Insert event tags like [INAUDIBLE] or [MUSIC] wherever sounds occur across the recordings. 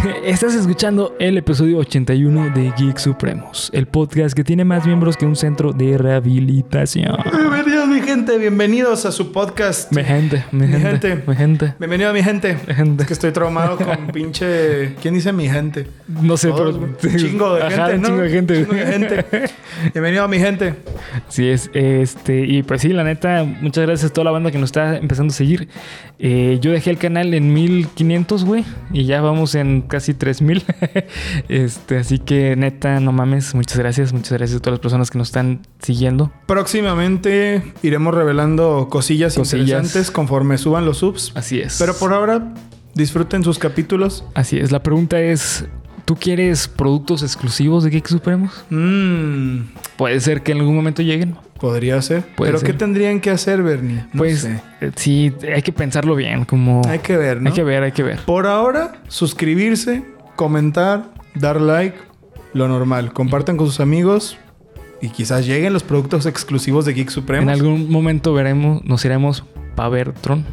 [LAUGHS] Estás escuchando el episodio 81 de Geek Supremos, el podcast que tiene más miembros que un centro de rehabilitación. Mi gente. Bienvenidos a su podcast. Mi gente, mi, Mi gente, gente. mi gente. Bienvenido a mi gente. Mi gente. Es que estoy traumado con [LAUGHS] pinche. ¿Quién dice mi gente? No sé, Todos, pero... Chingo de Ajá, gente, ¿no? chingo de gente. Chingo de gente. [LAUGHS] Bienvenido a mi gente. Sí, es, este, y pues sí, la neta, muchas gracias a toda la banda que nos está empezando a seguir. Eh, yo dejé el canal en 1500, güey, y ya vamos en casi 3000. [LAUGHS] este, así que neta, no mames, muchas gracias, muchas gracias a todas las personas que nos están siguiendo. Próximamente iremos revelando cosillas, Cosillas. interesantes conforme suban los subs. Así es. Pero por ahora, disfruten sus capítulos. Así es, la pregunta es, ¿tú quieres productos exclusivos de Geek Supremos? Mmm. Puede ser que en algún momento lleguen. Podría ser. Puede Pero ser. ¿qué tendrían que hacer, Bernie? No pues sé. eh, sí, hay que pensarlo bien, como... Hay que ver, ¿no? Hay que ver, hay que ver. Por ahora, suscribirse, comentar, dar like, lo normal. Compartan con sus amigos y quizás lleguen los productos exclusivos de Geek Supremos. En algún momento veremos, nos iremos para ver Tron.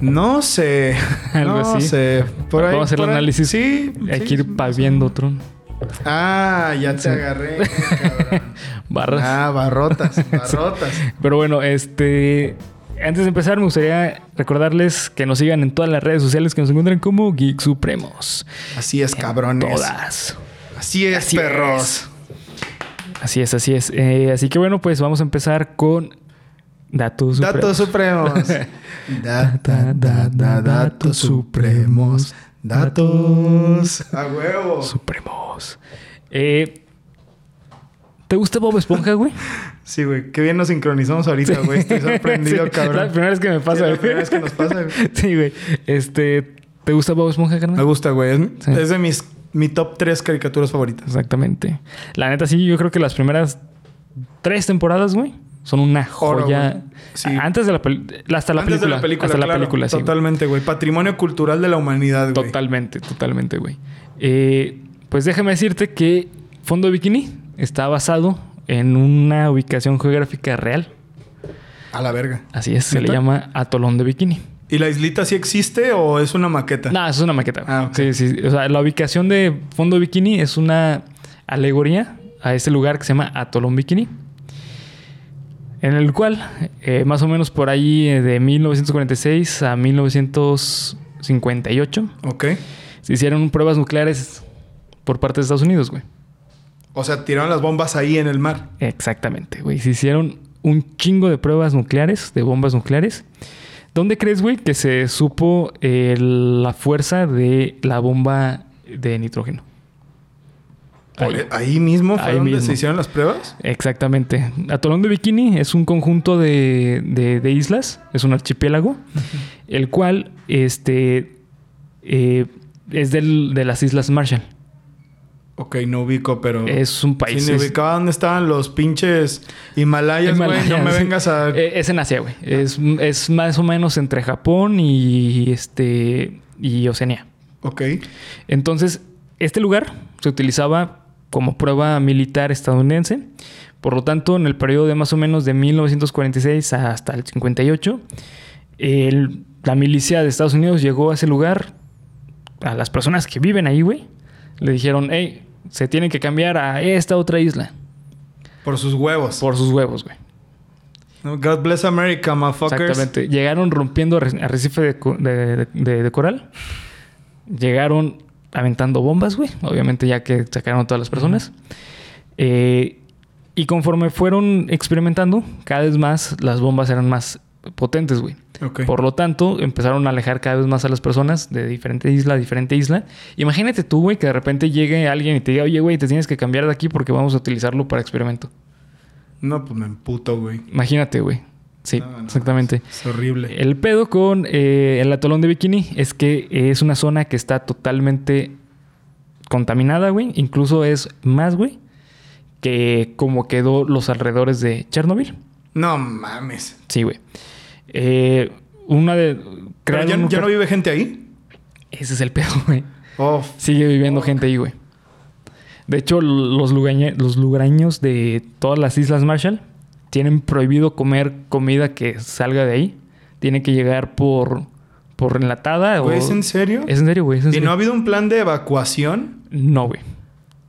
No sé. [LAUGHS] Algo no así. sé. Por Vamos ahí, a hacer el análisis. Sí. Hay sí, que ir pa' viendo Tron. Ah, ya te agarré. [LAUGHS] cabrón. Barras. ah, barrotas, [LAUGHS] barrotas. Pero bueno, este. Antes de empezar, me gustaría recordarles que nos sigan en todas las redes sociales que nos encuentran como Geek Supremos. Así es, cabrones. Todas. Así es, Así perros. es. Así es, así es. Eh, así que bueno, pues vamos a empezar con Datos Supremos. Datos supremos. [LAUGHS] Da, da, da, da, datos supremos. Datos. A huevo. Supremos. Eh, ¿Te gusta Bob Esponja, güey? [LAUGHS] Sí, güey. Qué bien nos sincronizamos ahorita, güey. Estoy [LAUGHS] sorprendido, Sí, cabrón. La primera vez que me Sí, pasa, la güey. primera vez que nos pasa, güey. Sí, güey. Este, ¿te gusta Bob Esponja, carnal? Me gusta, güey. Sí. es de mis mi top tres caricaturas favoritas. Exactamente. La neta, sí, yo creo que las primeras tres temporadas, güey, son una joya. Sí. Antes de la película. Hasta la Antes película. de la película, Hasta la película, sí. Totalmente, güey. Patrimonio cultural de la humanidad, güey. Totalmente, totalmente, güey. Eh, pues déjame decirte que Fondo Bikini está basado en una ubicación geográfica real. A la verga. Así es, se le llama Atolón de Bikini. ¿Y la islita sí existe o es una maqueta? No, es una maqueta. Ah, ok. Sí, sí. O sea, la ubicación de Fondo Bikini es una alegoría a ese lugar que se llama Atolón Bikini. En el cual, eh, más o menos por ahí eh, de 1946 a 1958, Ok. se hicieron pruebas nucleares por parte de Estados Unidos, güey. O sea, tiraron las bombas ahí en el mar. Exactamente, güey. Se hicieron un chingo de pruebas nucleares, de bombas nucleares. ¿Dónde crees, güey, que se supo eh, la fuerza de la bomba de nitrógeno? Ahí. Ahí, mismo fue Ahí donde mismo. se hicieron las pruebas. Exactamente. Atolón de Bikini es un conjunto de, de- de islas, es un archipiélago, el cual este, eh, es del- de las Islas Marshall. Ok, no ubico, pero... Es un país. Si me ubicaba dónde estaban los pinches Himalayas, güey. No me vengas a... Eh, es en Asia, güey. Es, es más o menos entre Japón y este y Oceanía. Ok. Entonces, este lugar se utilizaba como prueba militar estadounidense. Por lo tanto, en el periodo de más o menos de 1946 hasta el 58, el- la milicia de Estados Unidos llegó a ese lugar. A las personas que viven ahí, güey, le dijeron, hey, se tienen que cambiar a esta otra isla Por sus huevos. por sus huevos, güey. God bless America, motherfuckers. Exactamente. Llegaron rompiendo arre- arrecife de, co- de- de- de coral. Llegaron aventando bombas, güey. Obviamente ya que sacaron a todas las personas. Eh, y conforme fueron experimentando, cada vez más las bombas eran más potentes, güey. Por lo tanto, empezaron a alejar cada vez más a las personas de diferente isla a diferente isla. Imagínate tú, güey, que de repente llegue alguien y te diga, oye, güey, te tienes que cambiar de aquí porque vamos a utilizarlo para experimento. No, pues me emputo, güey. Imagínate, güey. Sí, No, no, exactamente. Es horrible. El pedo con eh, el atolón de Bikini es que es una zona que está totalmente contaminada, güey. Incluso es más, güey, que como quedó los alrededores de Chernobyl. No mames. Sí, güey. Eh, una de... ¿Pero ya, un- ya no vive gente ahí? Ese es el pedo, güey. Oh, Sigue viviendo gente ahí, güey. De hecho, los, lugañe- los lugareños de todas las Islas Marshall tienen prohibido comer comida que salga de ahí. Tiene que llegar por, por enlatada Güey, o... ¿es en serio? Es en serio, güey. ¿Y serio. no ha habido un plan de evacuación? No, güey.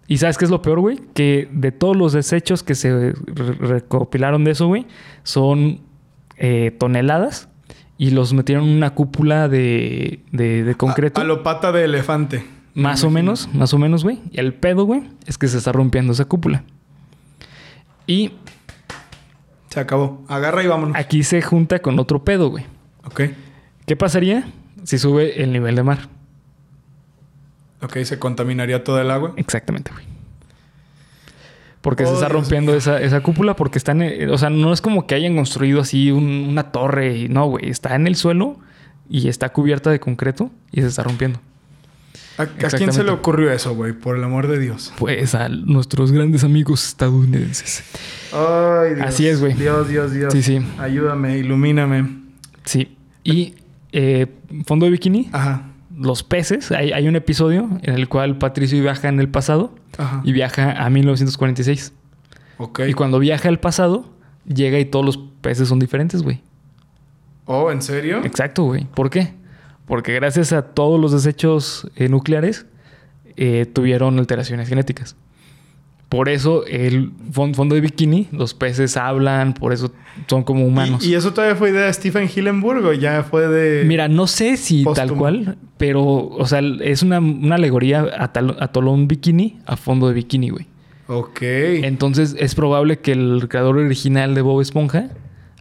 ¿Y sabes qué es lo peor, güey? Que de todos los desechos que se re- recopilaron de eso, güey, son eh, toneladas y los metieron en una cúpula de, de, de concreto. A, a lo pata de elefante. Más o menos, más o menos, güey. Y el pedo, güey, es que se está rompiendo esa cúpula. Y Se acabó. Agarra y vámonos. aquí se junta con otro pedo, güey. Ok. ¿Qué pasaría si sube el nivel de mar? Ok, se contaminaría todo el agua. Exactamente, güey. Porque se Oh, está Dios rompiendo esa, esa cúpula porque están... eh, O sea, no es como que hayan construido así un- una torre. Y, no, güey. Está en el suelo y está cubierta de concreto y se está rompiendo. ¿A, a quién se le ocurrió eso, güey? Por el amor de Dios. Pues a nuestros grandes amigos estadounidenses. Ay, Dios. Así es, güey. Dios, Dios, Dios. Sí, sí. Ayúdame, ilumíname. Sí. Y eh, fondo de bikini, Ajá. Los peces. Hay, hay un episodio en el cual Patricio viaja en el pasado Ajá. y viaja a 1946. Ok. Y cuando viaja al pasado, llega y todos los peces son diferentes, güey. Oh, ¿en serio? Exacto, güey. ¿Por qué? Porque gracias a todos los desechos eh, nucleares eh, tuvieron alteraciones genéticas. Por eso el fon- fondo de bikini, los peces hablan, por eso son como humanos. ¿Y, y eso todavía fue idea de Stephen Hillenburg o ya fue de. Mira, no sé si tal cual, pero, o sea, es una, una alegoría a, tal- a Tolón Bikini a fondo de bikini, güey. Ok. Entonces es probable que el creador original de Bob Esponja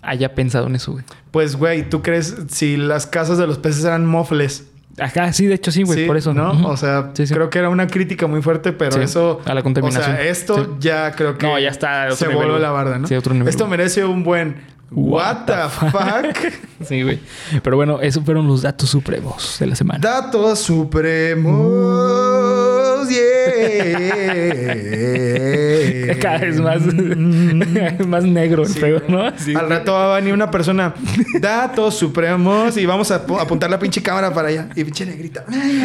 haya pensado en eso, güey. Pues, güey, ¿tú crees si las casas de los peces eran mofles? Ajá, sí, de hecho sí, güey, Sí, por eso. ¿No? O sea, Sí, sí. creo que era una crítica muy fuerte, pero eso. a la contaminación. O sea, esto ya creo que. No, ya está otro Se nivel, voló la barda, ¿no? Sí, otro nivel, Esto merece un buen. What, the fuck? [LAUGHS] Sí, güey. Pero bueno, esos fueron los datos supremos de la semana. Datos supremos. Yeah. [LAUGHS] Cada vez más, [LAUGHS] más negro el Sí. ¿no? Sí. Al rato va a venir una persona, datos supremos, y vamos a pu- apuntar la pinche cámara para allá. Y pinche negrita.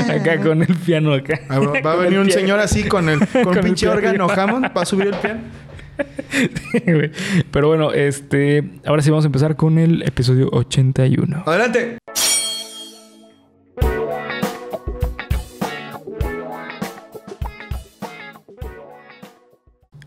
Acá con el piano acá. Ah, Va va a venir un piano. señor así con el con, [LAUGHS] Con un el pinche órgano. Hammond. Va a subir el piano. Pero bueno, este... Ahora sí vamos a empezar con el episodio 81. Adelante.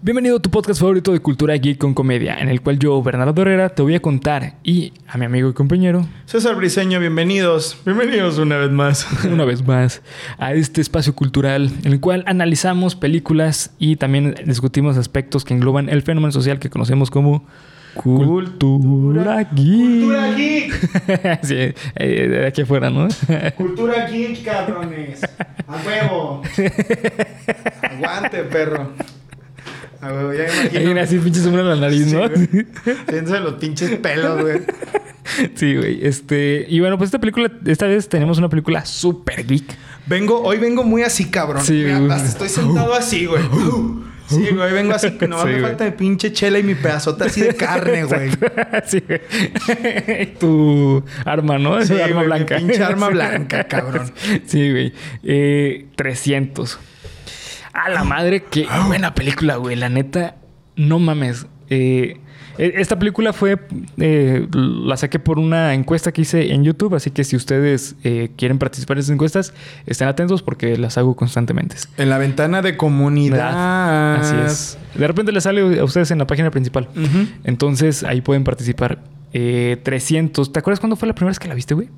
Bienvenido a tu podcast favorito de cultura geek con comedia, en el cual yo, Bernardo Herrera, te voy a contar y a mi amigo y compañero, César Briseño, bienvenidos. Bienvenidos una vez más. [LAUGHS] una vez más, a este espacio cultural en el cual analizamos películas y también discutimos aspectos que engloban el fenómeno social que conocemos como cultura geek. Cultura [LAUGHS] geek. sí, eh, de aquí afuera, ¿no? [LAUGHS] Cultura geek, cabrones. A huevo. Aguante, perro. A huevo, ya me [LAUGHS] imagino. así pinche sombra en la nariz, Sí, ¿no? Fíjense [LAUGHS] los pinches pelos, güey. [LAUGHS] Sí, güey. Este, y bueno, pues esta película, esta vez tenemos una película súper geek. Vengo, hoy vengo muy así, cabrón. Sí, Mira, güey. hasta estoy sentado así, güey. Sí, güey, vengo así, Sí, me güey. falta de pinche chela y mi pedazota así de carne, güey. sí, güey. tu arma, ¿no? Sí, arma güey, mi blanca. pinche arma blanca, cabrón. Sí, güey. Eh, 300. A la madre, qué buena película, güey. La neta, no mames. Eh, e- esta película fue. eh, la saqué por una encuesta que hice en YouTube. Así que si ustedes eh, quieren participar en esas encuestas, estén atentos porque las hago constantemente. En la ventana de comunidad. Así es. De repente les sale a ustedes en la página principal. Entonces ahí pueden participar. Eh, 300. ¿Te acuerdas cuándo fue la primera vez que la viste, güey?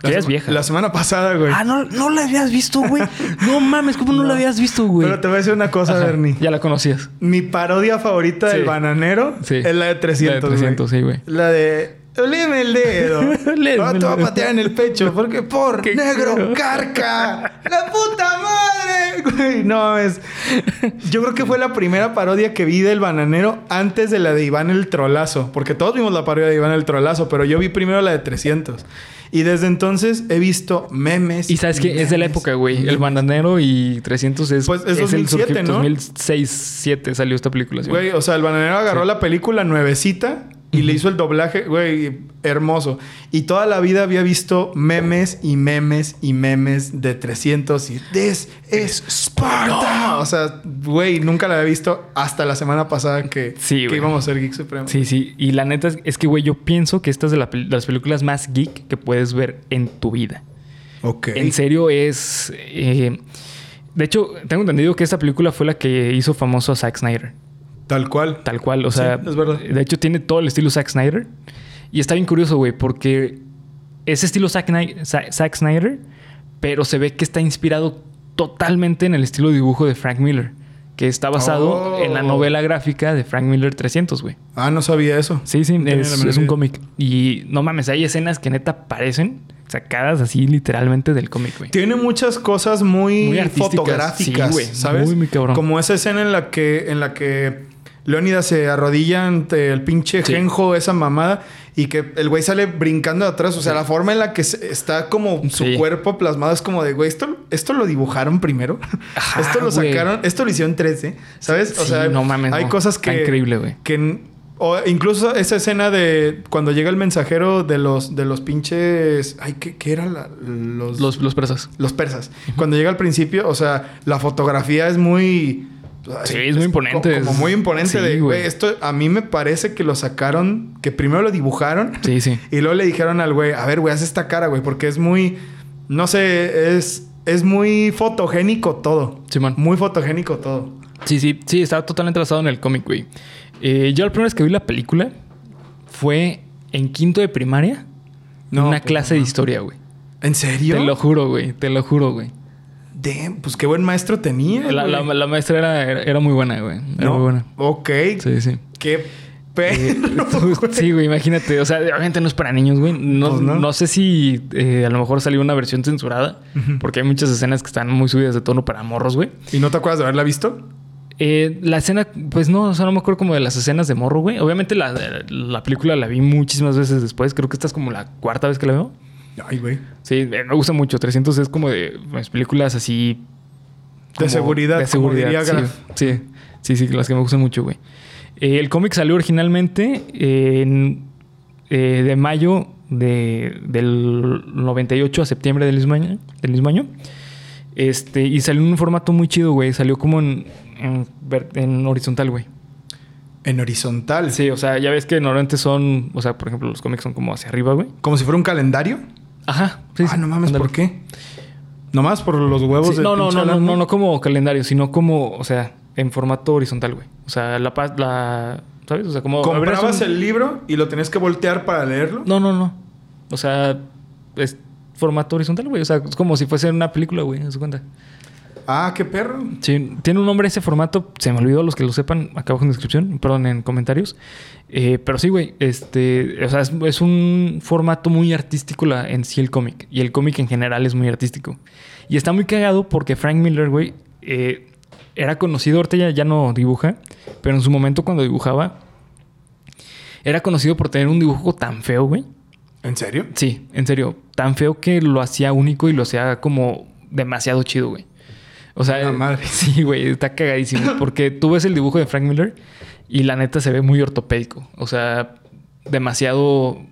Porque La es vieja. La semana pasada, güey. Ah, no, no la habías visto, güey. No mames, ¿cómo no, la habías visto, güey? Pero te voy a decir una cosa, Ajá, Bernie. Ya la conocías. Mi parodia favorita Sí. del bananero Sí. es la de 300. La de 300, güey. sí, güey. La de. Oleme el dedo. [LAUGHS] Ahora el te voy a patear en el pecho. Porque por Qué negro carca. ¡La puta no es. Yo creo que fue la primera parodia que vi del bananero antes de la de Iván el Trolazo. Porque todos vimos la parodia de Iván el Trolazo, pero yo vi primero la de 300. Y desde entonces he visto memes. Y sabes que es de la época, güey. El bananero y 300 es. Pues es el 2007, surgimiento- ¿no? 2006, 2007 salió esta película. ¿sí? Güey, o sea, el bananero agarró Sí. la película nuevecita Y le hizo el doblaje, güey, hermoso. Y toda la vida había visto memes y memes y memes de 300 y This is Sparta. O sea, güey, nunca la había visto hasta la semana pasada que, Sí, que íbamos a ser Geek Supremo. Sí, sí. Y la neta es, es que, güey, yo pienso que esta es de, la de las películas más geek que puedes ver en tu vida. Ok. En serio es... eh, de hecho, tengo entendido que esta película fue la que hizo famoso a Zack Snyder. Tal cual. Tal cual. O sea, Sí, es verdad. de hecho tiene todo el estilo Zack Snyder. Y está bien curioso, güey, porque ese estilo Zack, Sny- Za- Zack Snyder, pero se ve que está inspirado totalmente en el estilo de dibujo de Frank Miller, que está basado Oh. en la novela gráfica de Frank Miller 300, güey. Ah, no sabía eso. Sí, sí, No es, es un cómic. Y no mames, hay escenas que neta parecen sacadas así literalmente del cómic, güey. Tiene muchas cosas muy, fotográficas, Sí, güey. ¿sabes? Muy, muy cabrón. Como esa escena en la que en la que Leónidas se arrodilla ante el pinche Sí. genjo, esa mamada, y que el güey sale brincando de atrás. O sea, la forma en la que está como su Sí. cuerpo plasmado es como de, güey, esto, esto lo dibujaron primero. Ajá, esto lo güey. sacaron, esto lo hicieron 3D, ¿sabes? O sea, no mames, hay no. cosas Está que. increíble, güey. Que o incluso esa escena de cuando llega el mensajero de los, de los pinches. Ay, ¿qué, qué era la, los, Los, los persas. los persas. Cuando llega al principio, o sea, la fotografía es muy. Sí, es muy imponente. co- Como, muy imponente Sí, de, güey. esto a mí me parece que lo sacaron, que primero lo dibujaron Sí, sí. y luego le dijeron al güey, a ver, güey, haz esta cara, güey, porque es muy, no sé, es, es muy fotogénico todo. Simón. Muy fotogénico todo. Sí, sí, sí, estaba totalmente basado en el cómic, güey. Eh, yo la primera vez que vi la película fue en quinto de primaria. No, una pues, clase no. de historia, güey. ¿En serio? Te lo juro, güey. Te lo juro, güey. Damn, pues qué buen maestro tenía. La, la- maestra era, era, era muy buena, güey. Era No, muy buena. Ok. Sí, sí. Qué perro. [LAUGHS] sí, güey, imagínate. O sea, obviamente no es para niños, güey. No, Pues no. no sé si eh, a lo mejor salió una versión censurada. Porque hay muchas escenas que están muy subidas de tono para morros, güey. ¿Y no te acuerdas de haberla visto? Eh, la escena, pues no, o sea, no me acuerdo como de las escenas de morro, güey. Obviamente la, la película la vi muchísimas veces después. Creo que esta es como la cuarta vez que la veo. Ay, güey. Sí, me gusta mucho. 300 es como de pues, películas así... como seguridad, De como seguridad, diría sí, Graf. sí, sí, sí, las que me gustan mucho, güey. Eh, el cómic salió originalmente en, eh, de mayo de- del 98 a septiembre del mismo año. Del mismo año. Este, y salió en un formato muy chido, güey. Salió como en, en, en horizontal, güey. En horizontal. Sí, o sea, ya ves que normalmente son, o sea, por ejemplo, los cómics son como hacia arriba, güey. Como si fuera un calendario. Ajá. Sí, ah, no mames, ándale. ¿por qué? Nomás por los huevos Sí, del no, no, no, no, no, no como calendario, sino como, o sea, en formato horizontal, güey. O sea, la paz, la, ¿sabes? O sea, como ¿Comprabas un- el libro y lo tenías que voltear para leerlo? No, no, no. O sea, es formato horizontal, güey. O sea, es como si fuese una película, güey, ¿se cuenta? Ah, qué perro. Sí, tiene un nombre ese formato. Se me olvidó los que lo sepan acá abajo en descripción, perdón, en comentarios. Eh, pero sí, güey, este, o sea, es, es un formato muy artístico la, en sí el cómic. Y el cómic en general es muy artístico. Y está muy cagado porque Frank Miller, güey, eh, era conocido, ahorita ya, ya no dibuja, pero en su momento cuando dibujaba, era conocido por tener un dibujo tan feo, güey. ¿En serio? Sí, en serio, tan feo que lo hacía único y lo hacía como demasiado chido, güey. O sea, La madre. [LAUGHS] sí, güey, está cagadísimo. [LAUGHS] Porque tú ves el dibujo de Frank Miller y la neta se ve muy ortopédico. O sea, demasiado,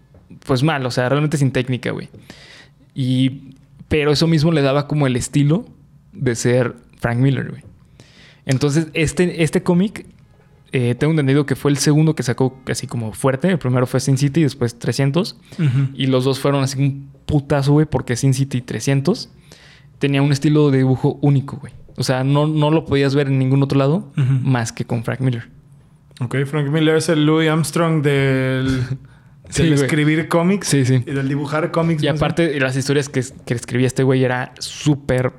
pues mal, o sea, realmente sin técnica, güey. Y, pero eso mismo le daba como el estilo de ser Frank Miller, güey. Entonces, este, este cómic, eh, tengo entendido que fue el segundo que sacó así como fuerte. El primero fue Sin City y después 300. Y los dos fueron así un putazo, güey, porque Sin City 300 tenía un estilo de dibujo único, güey. O sea, no, no lo podías ver en ningún otro lado más que con Frank Miller. Ok, Frank Miller es el Louis Armstrong del, [LAUGHS] Sí, del güey. escribir cómics Sí, sí. y del dibujar cómics. Y aparte, las historias que, que escribía este güey eran súper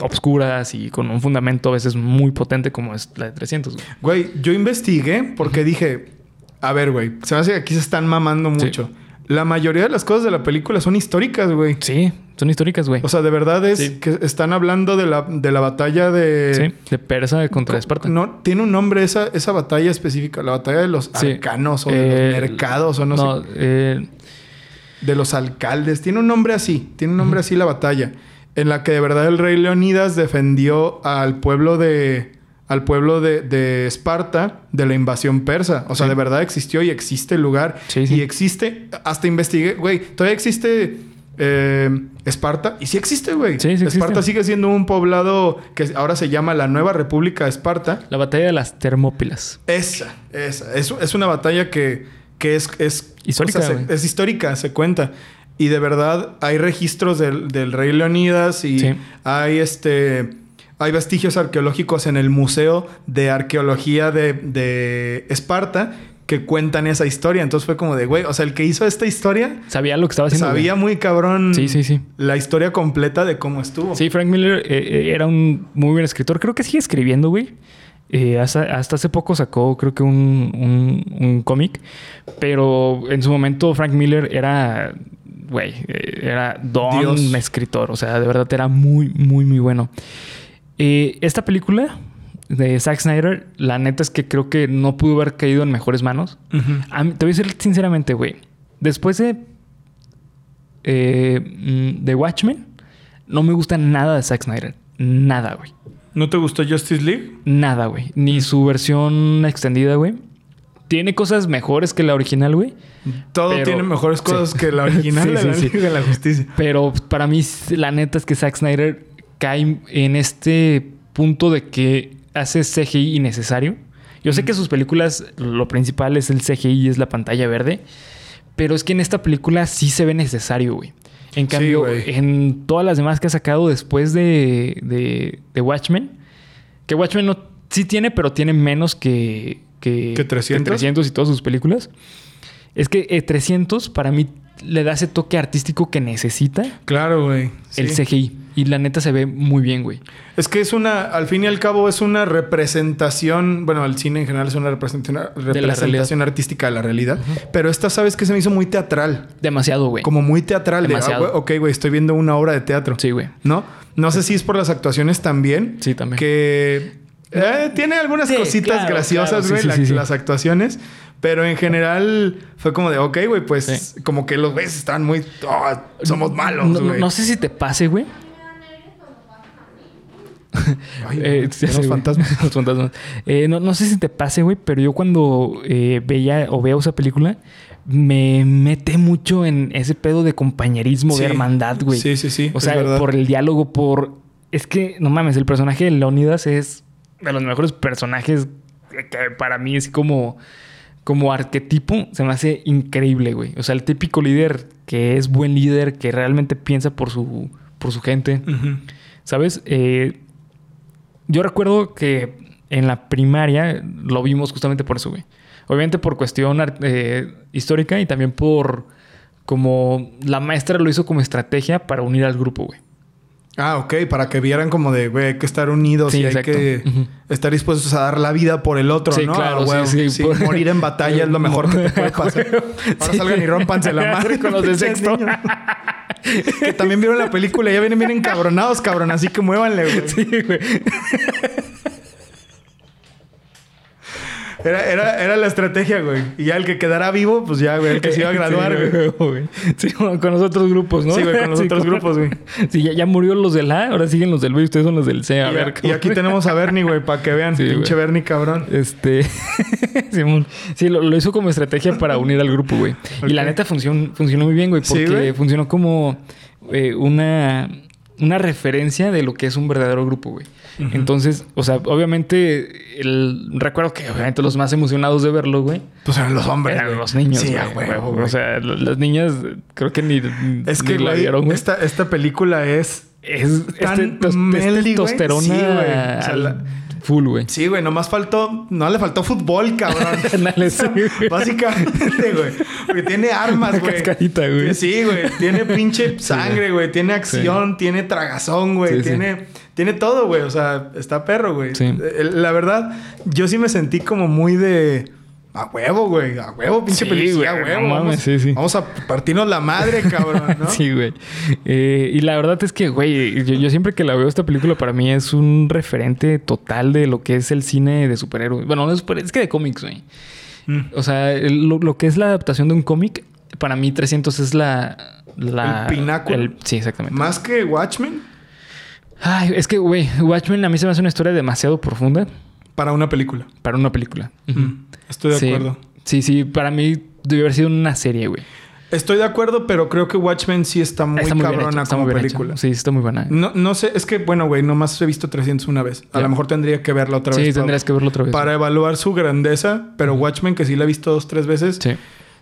obscuras y con un fundamento a veces muy potente como es la de 300, güey. Güey, yo investigué porque dije, a ver, güey, se me hace que aquí se están mamando Sí. mucho. La mayoría de las cosas de la película son históricas, güey. Sí, son históricas, güey. O sea, de verdad es Sí. que están hablando de la, de la batalla de... sí, de Persa contra Esparta. No, tiene un nombre esa, esa batalla específica, la batalla de los Sí. arcanos o de Eh, los mercados o no, sé, eh, de los alcaldes. Tiene un nombre así, tiene un nombre así la batalla, en la que de verdad el rey Leonidas defendió al pueblo de al pueblo de, de Esparta de la invasión persa. O sea, Sí. de verdad existió y existe el lugar. Sí, sí. Y existe, hasta investigué, güey, todavía existe eh, Esparta. Y sí existe, güey. Sí, sí Esparta existe. sigue siendo un poblado que ahora se llama la Nueva República de Esparta. La batalla de las Termópilas. Esa, esa. Es, es una batalla que, que es, es Histórica, o sea, se- es histórica, se cuenta. Y de verdad hay registros del, del rey Leonidas y Sí. hay este. Hay vestigios arqueológicos en el Museo de Arqueología de, de Esparta que cuentan esa historia. Entonces fue como de, güey, o sea, el que hizo esta historia Sabía lo que estaba haciendo. sabía güey. muy cabrón Sí, sí, sí. la historia completa de cómo estuvo. Sí, Frank Miller eh, eh, era un muy buen escritor. Creo que sigue escribiendo, güey. Eh, hasta, hasta hace poco sacó, creo que un, un- un cómic. Pero en su momento, Frank Miller era, güey, era don Dios. escritor. O sea, de verdad era muy, muy, muy bueno. Eh, esta película de Zack Snyder, la neta es que creo que no pudo haber caído en mejores manos. Ujú. A mí- te voy a decir sinceramente, güey. Después de. eh, mm, de Watchmen, no me gusta nada de Zack Snyder. Nada, güey. ¿No te gustó Justice League? Nada, güey. Ni su versión extendida, güey. Tiene cosas mejores que la original, güey. Todo Pero- tiene mejores sí. cosas que la [LAUGHS] original Sí, de sí, la. Liga de la Justicia. Pero para mí, la neta es que Zack Snyder cae en este punto de que hace CGI innecesario. Yo sé que sus películas, lo principal es el CGI y es la pantalla verde. Pero es que en esta película sí se ve necesario, güey. En cambio, en todas las demás que ha sacado después de, de, de Watchmen, que Watchmen no, sí tiene, pero tiene menos que, que, ¿Que 300? 300 y todas sus películas. Es que eh, 300 para mí le da ese toque artístico que necesita Claro, güey. el. CGI. Y la neta se ve muy bien, güey. Es que es una, al fin y al cabo, es una representación. Bueno, el cine en general es una representación, representación artística de la realidad. Pero esta, sabes que se me hizo muy teatral. Demasiado, güey. Como muy teatral. De, ah, Demasiado. güey, ok, güey, estoy viendo una obra de teatro. Sí, güey. ¿No? No sé si es por las actuaciones también. Sí, también. Que eh, tiene algunas Sí, cositas claro, graciosas, güey, sí, sí. las actuaciones. Pero en general fue como de, ok, güey, pues como que los güeyes están muy. "Oh, somos malos, No, no- güey. no sé si te pase, güey. [LAUGHS] Ay, Eh, [LAUGHS] los fantasmas. [LAUGHS] Los fantasmas. Eh, no, no sé si te pase, güey, pero yo cuando eh, veía o veo esa película, me mete mucho en ese pedo de compañerismo, Sí. de hermandad, güey. Sí, sí, sí. O sea, verdad. por el diálogo, por... Es que, no mames, el personaje de Leonidas es de los mejores personajes que para mí es como... Como arquetipo, se me hace increíble, güey. O sea, el típico líder que es buen líder, que realmente piensa por su, por su gente. ¿Sabes? Eh, yo recuerdo que en la primaria lo vimos justamente por eso, güey. Obviamente por cuestión eh, histórica y también por como la maestra lo hizo como estrategia para unir al grupo, güey. Ah, ok, para que vieran como de, güey, hay que estar unidos Sí, y hay exacto. que estar dispuestos a dar la vida por el otro, Sí, ¿no? claro, Ah, sí, sí, Sí, por- morir en batalla es lo [LAUGHS] mejor que te puede pasar. Ahora salgan y rompanse la [LAUGHS] madre Con los de sexto. que también vieron la película y ya vienen bien encabronados, cabrón. Así que muévanle, güey. Sí, güey. Era, era, era la estrategia, güey. Y ya el que quedara vivo, pues ya, güey, el que se iba a graduar, Sí, güey. güey. Sí, con los otros grupos, ¿no? Sí, güey, con los otros grupos, güey. Sí, ya, ya murió los del A, ahora siguen los del B y ustedes son los del C. A Y, ver, y aquí tenemos a Bernie, güey, para que vean. Sí, pinche güey. Bernie, cabrón. Este. [LAUGHS] Simón. Sí, lo, lo hizo como estrategia para unir al grupo, güey. Y la neta funcionó, funcionó muy bien, güey. Porque güey. funcionó como eh, una, una referencia de lo que es un verdadero grupo, güey. Entonces, o sea, obviamente, el, recuerdo que obviamente los más emocionados de verlo, güey, Pues eran los hombres, eran güey. los niños. Sí, güey, a huevo, güey. güey. O sea, las niñas creo que ni, Es ni que, la vieron, güey. esta, esta película es... Es tan este, tos- meldy, este testosterona Sí, al full, güey. Sí, güey, nomás faltó... No le faltó fútbol, cabrón. [LAUGHS] Ándale, sí, güey. [LAUGHS] Básicamente, güey. Porque tiene armas, güey. cascarita, güey. Sí, güey. Tiene pinche sangre, güey. Tiene acción, tiene tragazón, güey. Tiene, tiene todo, güey. O sea, está perro, güey. Sí. El- La verdad, yo sí me sentí como muy de... A huevo, güey. A huevo, pinche Sí, película. A güey, huevo. no mames, vamos, sí, sí. vamos a partirnos la madre, [LAUGHS] cabrón, ¿no? Sí, güey. Eh, y la verdad es que, güey, yo, yo siempre que la veo esta película para mí es un referente total de lo que es el cine de superhéroes. Bueno, no es, super- es que de cómics, güey. Mm. O sea, lo, lo que es la adaptación de un cómic, para mí 300 es la... la El pináculo. el- sí, exactamente. Más que Watchmen. Ay, es que, güey, Watchmen a mí se me hace una historia demasiado profunda. Para una película. Para una película. Estoy de Sí. acuerdo. Sí, sí, para mí debió haber sido una serie, güey. Estoy de acuerdo, pero creo que Watchmen sí está muy Está muy bien cabrona está como muy película. Sí, está muy buena. No, no sé, es que, bueno, güey, nomás he visto 300 una vez. A lo mejor tendría que verla otra Sí, vez. para- tendrías que verlo otra vez. Para evaluar su grandeza, pero Watchmen, que sí la he visto dos, tres veces, Sí.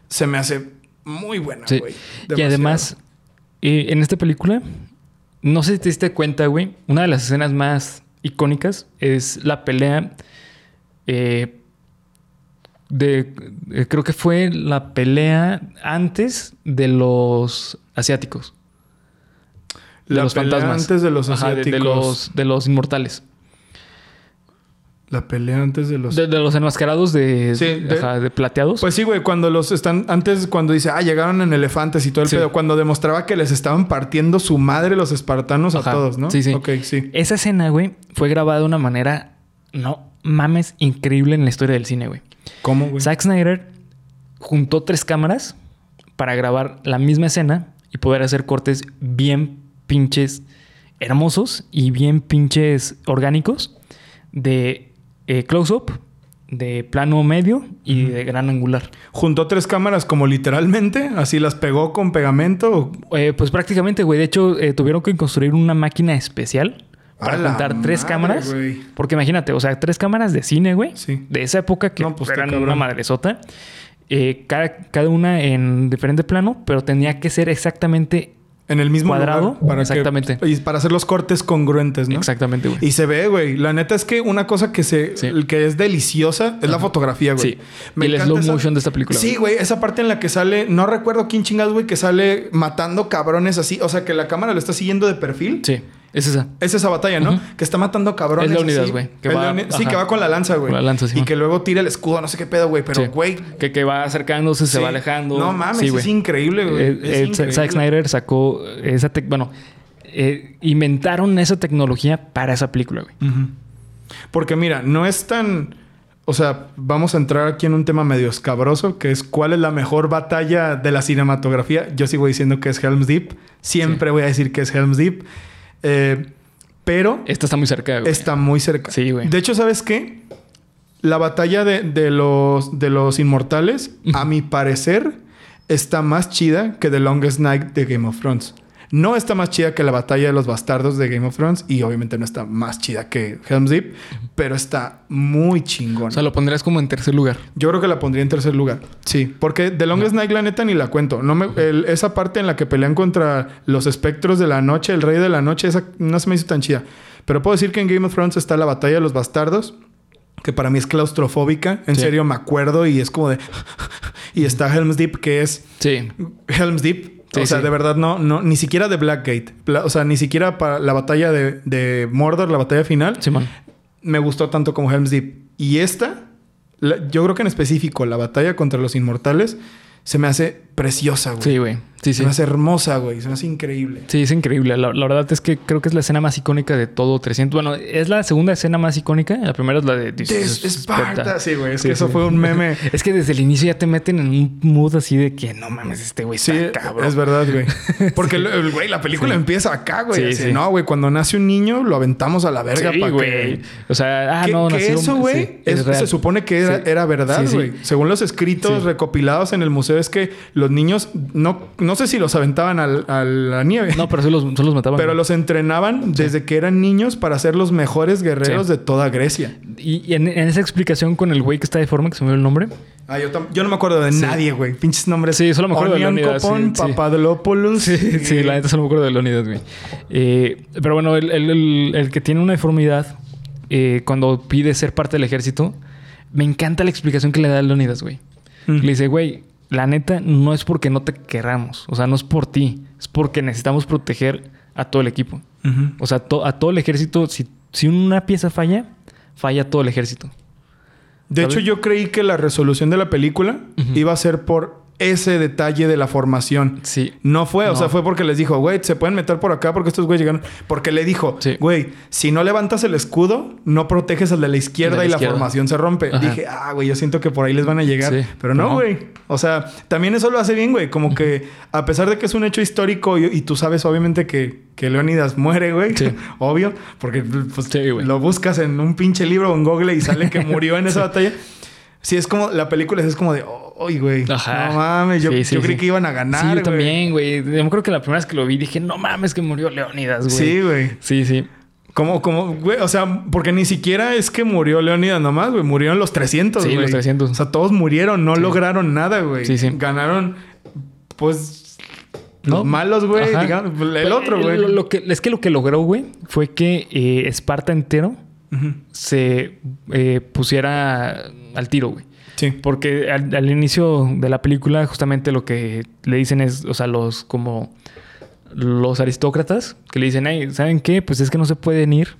se me hace muy buena, Sí. güey. Y además, eh, en esta película, no sé si te diste cuenta, güey, una de las escenas más icónicas es la pelea eh, de... eh, creo que fue la pelea antes de los asiáticos. De La los pelea fantasmas. antes de los Ajá, de- asiáticos. de, los, de los inmortales. La pelea antes de los... De, de los enmascarados de, Sí, de- ajá, de plateados. Pues sí, güey, cuando los están... Antes, cuando dice, ah, llegaron en elefantes y todo el Sí. pedo. Cuando demostraba que les estaban partiendo su madre los espartanos Ajá. a todos, ¿no? Sí, sí. Ok, sí. Esa escena, güey, fue grabada de una manera, no mames, increíble en la historia del cine, güey. ¿Cómo, güey? Zack Snyder juntó tres cámaras para grabar la misma escena y poder hacer cortes bien pinches hermosos y bien pinches orgánicos de eh, close-up, de plano medio y de gran angular. Juntó tres cámaras como literalmente, así las pegó con pegamento. Eh, pues prácticamente, güey. De hecho, eh, tuvieron que construir una máquina especial para juntar tres madre, cámaras. Porque imagínate, o sea, tres cámaras de cine, güey. Sí. De esa época que No, pues, eran una madresota. Eh, cada, cada una en diferente plano, pero tenía que ser exactamente... En el mismo Cuadrado, lugar. Para exactamente. Que, y para hacer los cortes congruentes, ¿no? Exactamente, güey. Y se ve, güey. La neta es que una cosa que se Sí. que es deliciosa es la fotografía, güey. Sí. Y el slow motion de esta película, Sí, güey. Esa parte en la que sale... No recuerdo quién chingas, güey, que sale matando cabrones así. O sea, que la cámara lo está siguiendo de perfil. Sí, es esa. Es esa batalla, ¿no? Que está matando cabrones. Es Leónidas, así. güey, Sí, que va con la lanza, güey. La lanza, sí, Y man. que luego tira el escudo, no sé qué pedo, güey. Pero, Sí. güey... Que, que va acercándose, se va alejando. No mames, Sí, es increíble, güey. Zack Snyder sacó esa bueno, eh, inventaron esa tecnología para esa película, güey. Porque mira, no es tan... O sea, vamos a entrar aquí en un tema medio escabroso, que es cuál es la mejor batalla de la cinematografía. Yo sigo diciendo que es Helm's Deep. Siempre voy a decir que es Helm's Deep. Eh, pero Esta está muy cerca, güey. está muy cerca. Sí, güey. De hecho, ¿sabes qué? La batalla de, de los, de los inmortales, a mi parecer, está más chida que The Longest Night de Game of Thrones. No está más chida que la batalla de los bastardos de Game of Thrones y obviamente no está más chida que Helm's Deep, pero está muy chingón. O sea, lo pondrías como en tercer lugar. Yo creo que la pondría en tercer lugar. Sí, porque The Longest Night la neta ni la cuento. No me, el- esa parte en la que pelean contra los espectros de la noche, el rey de la noche, esa no se me hizo tan chida. Pero puedo decir que en Game of Thrones está la batalla de los bastardos, que para mí es claustrofóbica. En Sí. serio me acuerdo y es como de... [LAUGHS] y está Helm's Deep, que es Sí. Helm's Deep. Sí, o sea, sí. de verdad no, no, ni siquiera de Blackgate. Bla- O sea, ni siquiera para la batalla de, de Mordor, la batalla final Simón. me gustó tanto como Helm's Deep. Y esta, la- yo creo que en específico, la batalla contra los inmortales, se me hace preciosa, güey. Sí, güey. Sí, Se sí. me hace hermosa, güey. Se me hace increíble. Sí, es increíble. La, la verdad es que creo que es la escena más icónica de todo 300. Bueno, es la segunda escena más icónica. La primera es la de Esparta. Sí, güey. Es Sí, que eso fue un meme. [LAUGHS] Es que desde el inicio ya te meten en un mood así de que no mames, este güey Sí, está cabrón. es verdad, güey. [LAUGHS] Porque, el- güey, la película empieza acá, güey. Sí, Así, sí. No, güey, cuando nace un niño, lo aventamos a la verga Sí, para güey. que... O sea, ah, que, no, que nació- eso, güey, es- se supone que era, era verdad, güey. Según los escritos recopilados en el museo, es que los niños no, no sé si los aventaban al- a la nieve. No, pero sí los, sí los mataban. Pero los entrenaban desde que eran niños para ser los mejores guerreros Sí. de toda Grecia. Y, y en, en esa explicación con el güey que está deforme, que se me dio el nombre. Ah, yo, yo no me acuerdo de nadie, güey. Pinches nombres. Sí, solo me acuerdo de Onion Leónidas, Copón, sí. Papadopoulos. Sí, sí, la neta solo me acuerdo de Leonidas, güey. Eh, pero bueno, el, el- el- el que tiene una deformidad, eh, cuando pide ser parte del ejército, me encanta la explicación que le da Leonidas, güey. Mm. Le dice, güey, la neta no es porque no te querramos. O sea, no es por ti. Es porque necesitamos proteger a todo el equipo. O sea, to- a todo el ejército, si, si una pieza falla, falla todo el ejército. De ¿Sabes? hecho, yo creí que la resolución de la película iba a ser por ese detalle de la formación. Sí. No fue, o sea, fue porque les dijo, güey, se pueden meter por acá porque estos güeyes llegaron. Porque le dijo, Sí. güey, si no levantas el escudo, no proteges al de la izquierda El de la y la formación se rompe. Ajá. Dije, ah, güey, yo siento que por ahí les van a llegar. Sí. Pero no, No. güey. O sea, también eso lo hace bien, güey. Como que a pesar de que es un hecho histórico y, y tú sabes, obviamente, que, que Leónidas muere, güey. Sí. [LAUGHS] Obvio. Porque pues, güey. lo buscas en un pinche libro o en Google y sale que murió en esa batalla. Sí, es como, la película es como de, ¡ay, güey! Ajá. No mames, yo, Sí, sí, yo creí sí. que iban a ganar. Sí, yo güey. también, güey. Yo acuerdo que la primera vez que lo vi dije, no mames, que murió Leónidas, güey. Sí, güey. Sí, sí. Como, como, güey, o sea, porque ni siquiera es que murió Leónidas nomás, güey. Murieron los 300, Sí, güey. los 300. O sea, todos murieron, no Sí. lograron nada, güey. Sí, sí. Ganaron, pues, ¿No? los malos, güey. El Pues, otro, güey. Lo, lo que, es que lo que logró, güey, fue que eh, Esparta entero Se eh, pusiera al tiro, güey. Sí. Porque al, al inicio de la película, justamente lo que le dicen es, o sea, los como los aristócratas que le dicen, hey, ¿saben qué? Pues es que no se pueden ir.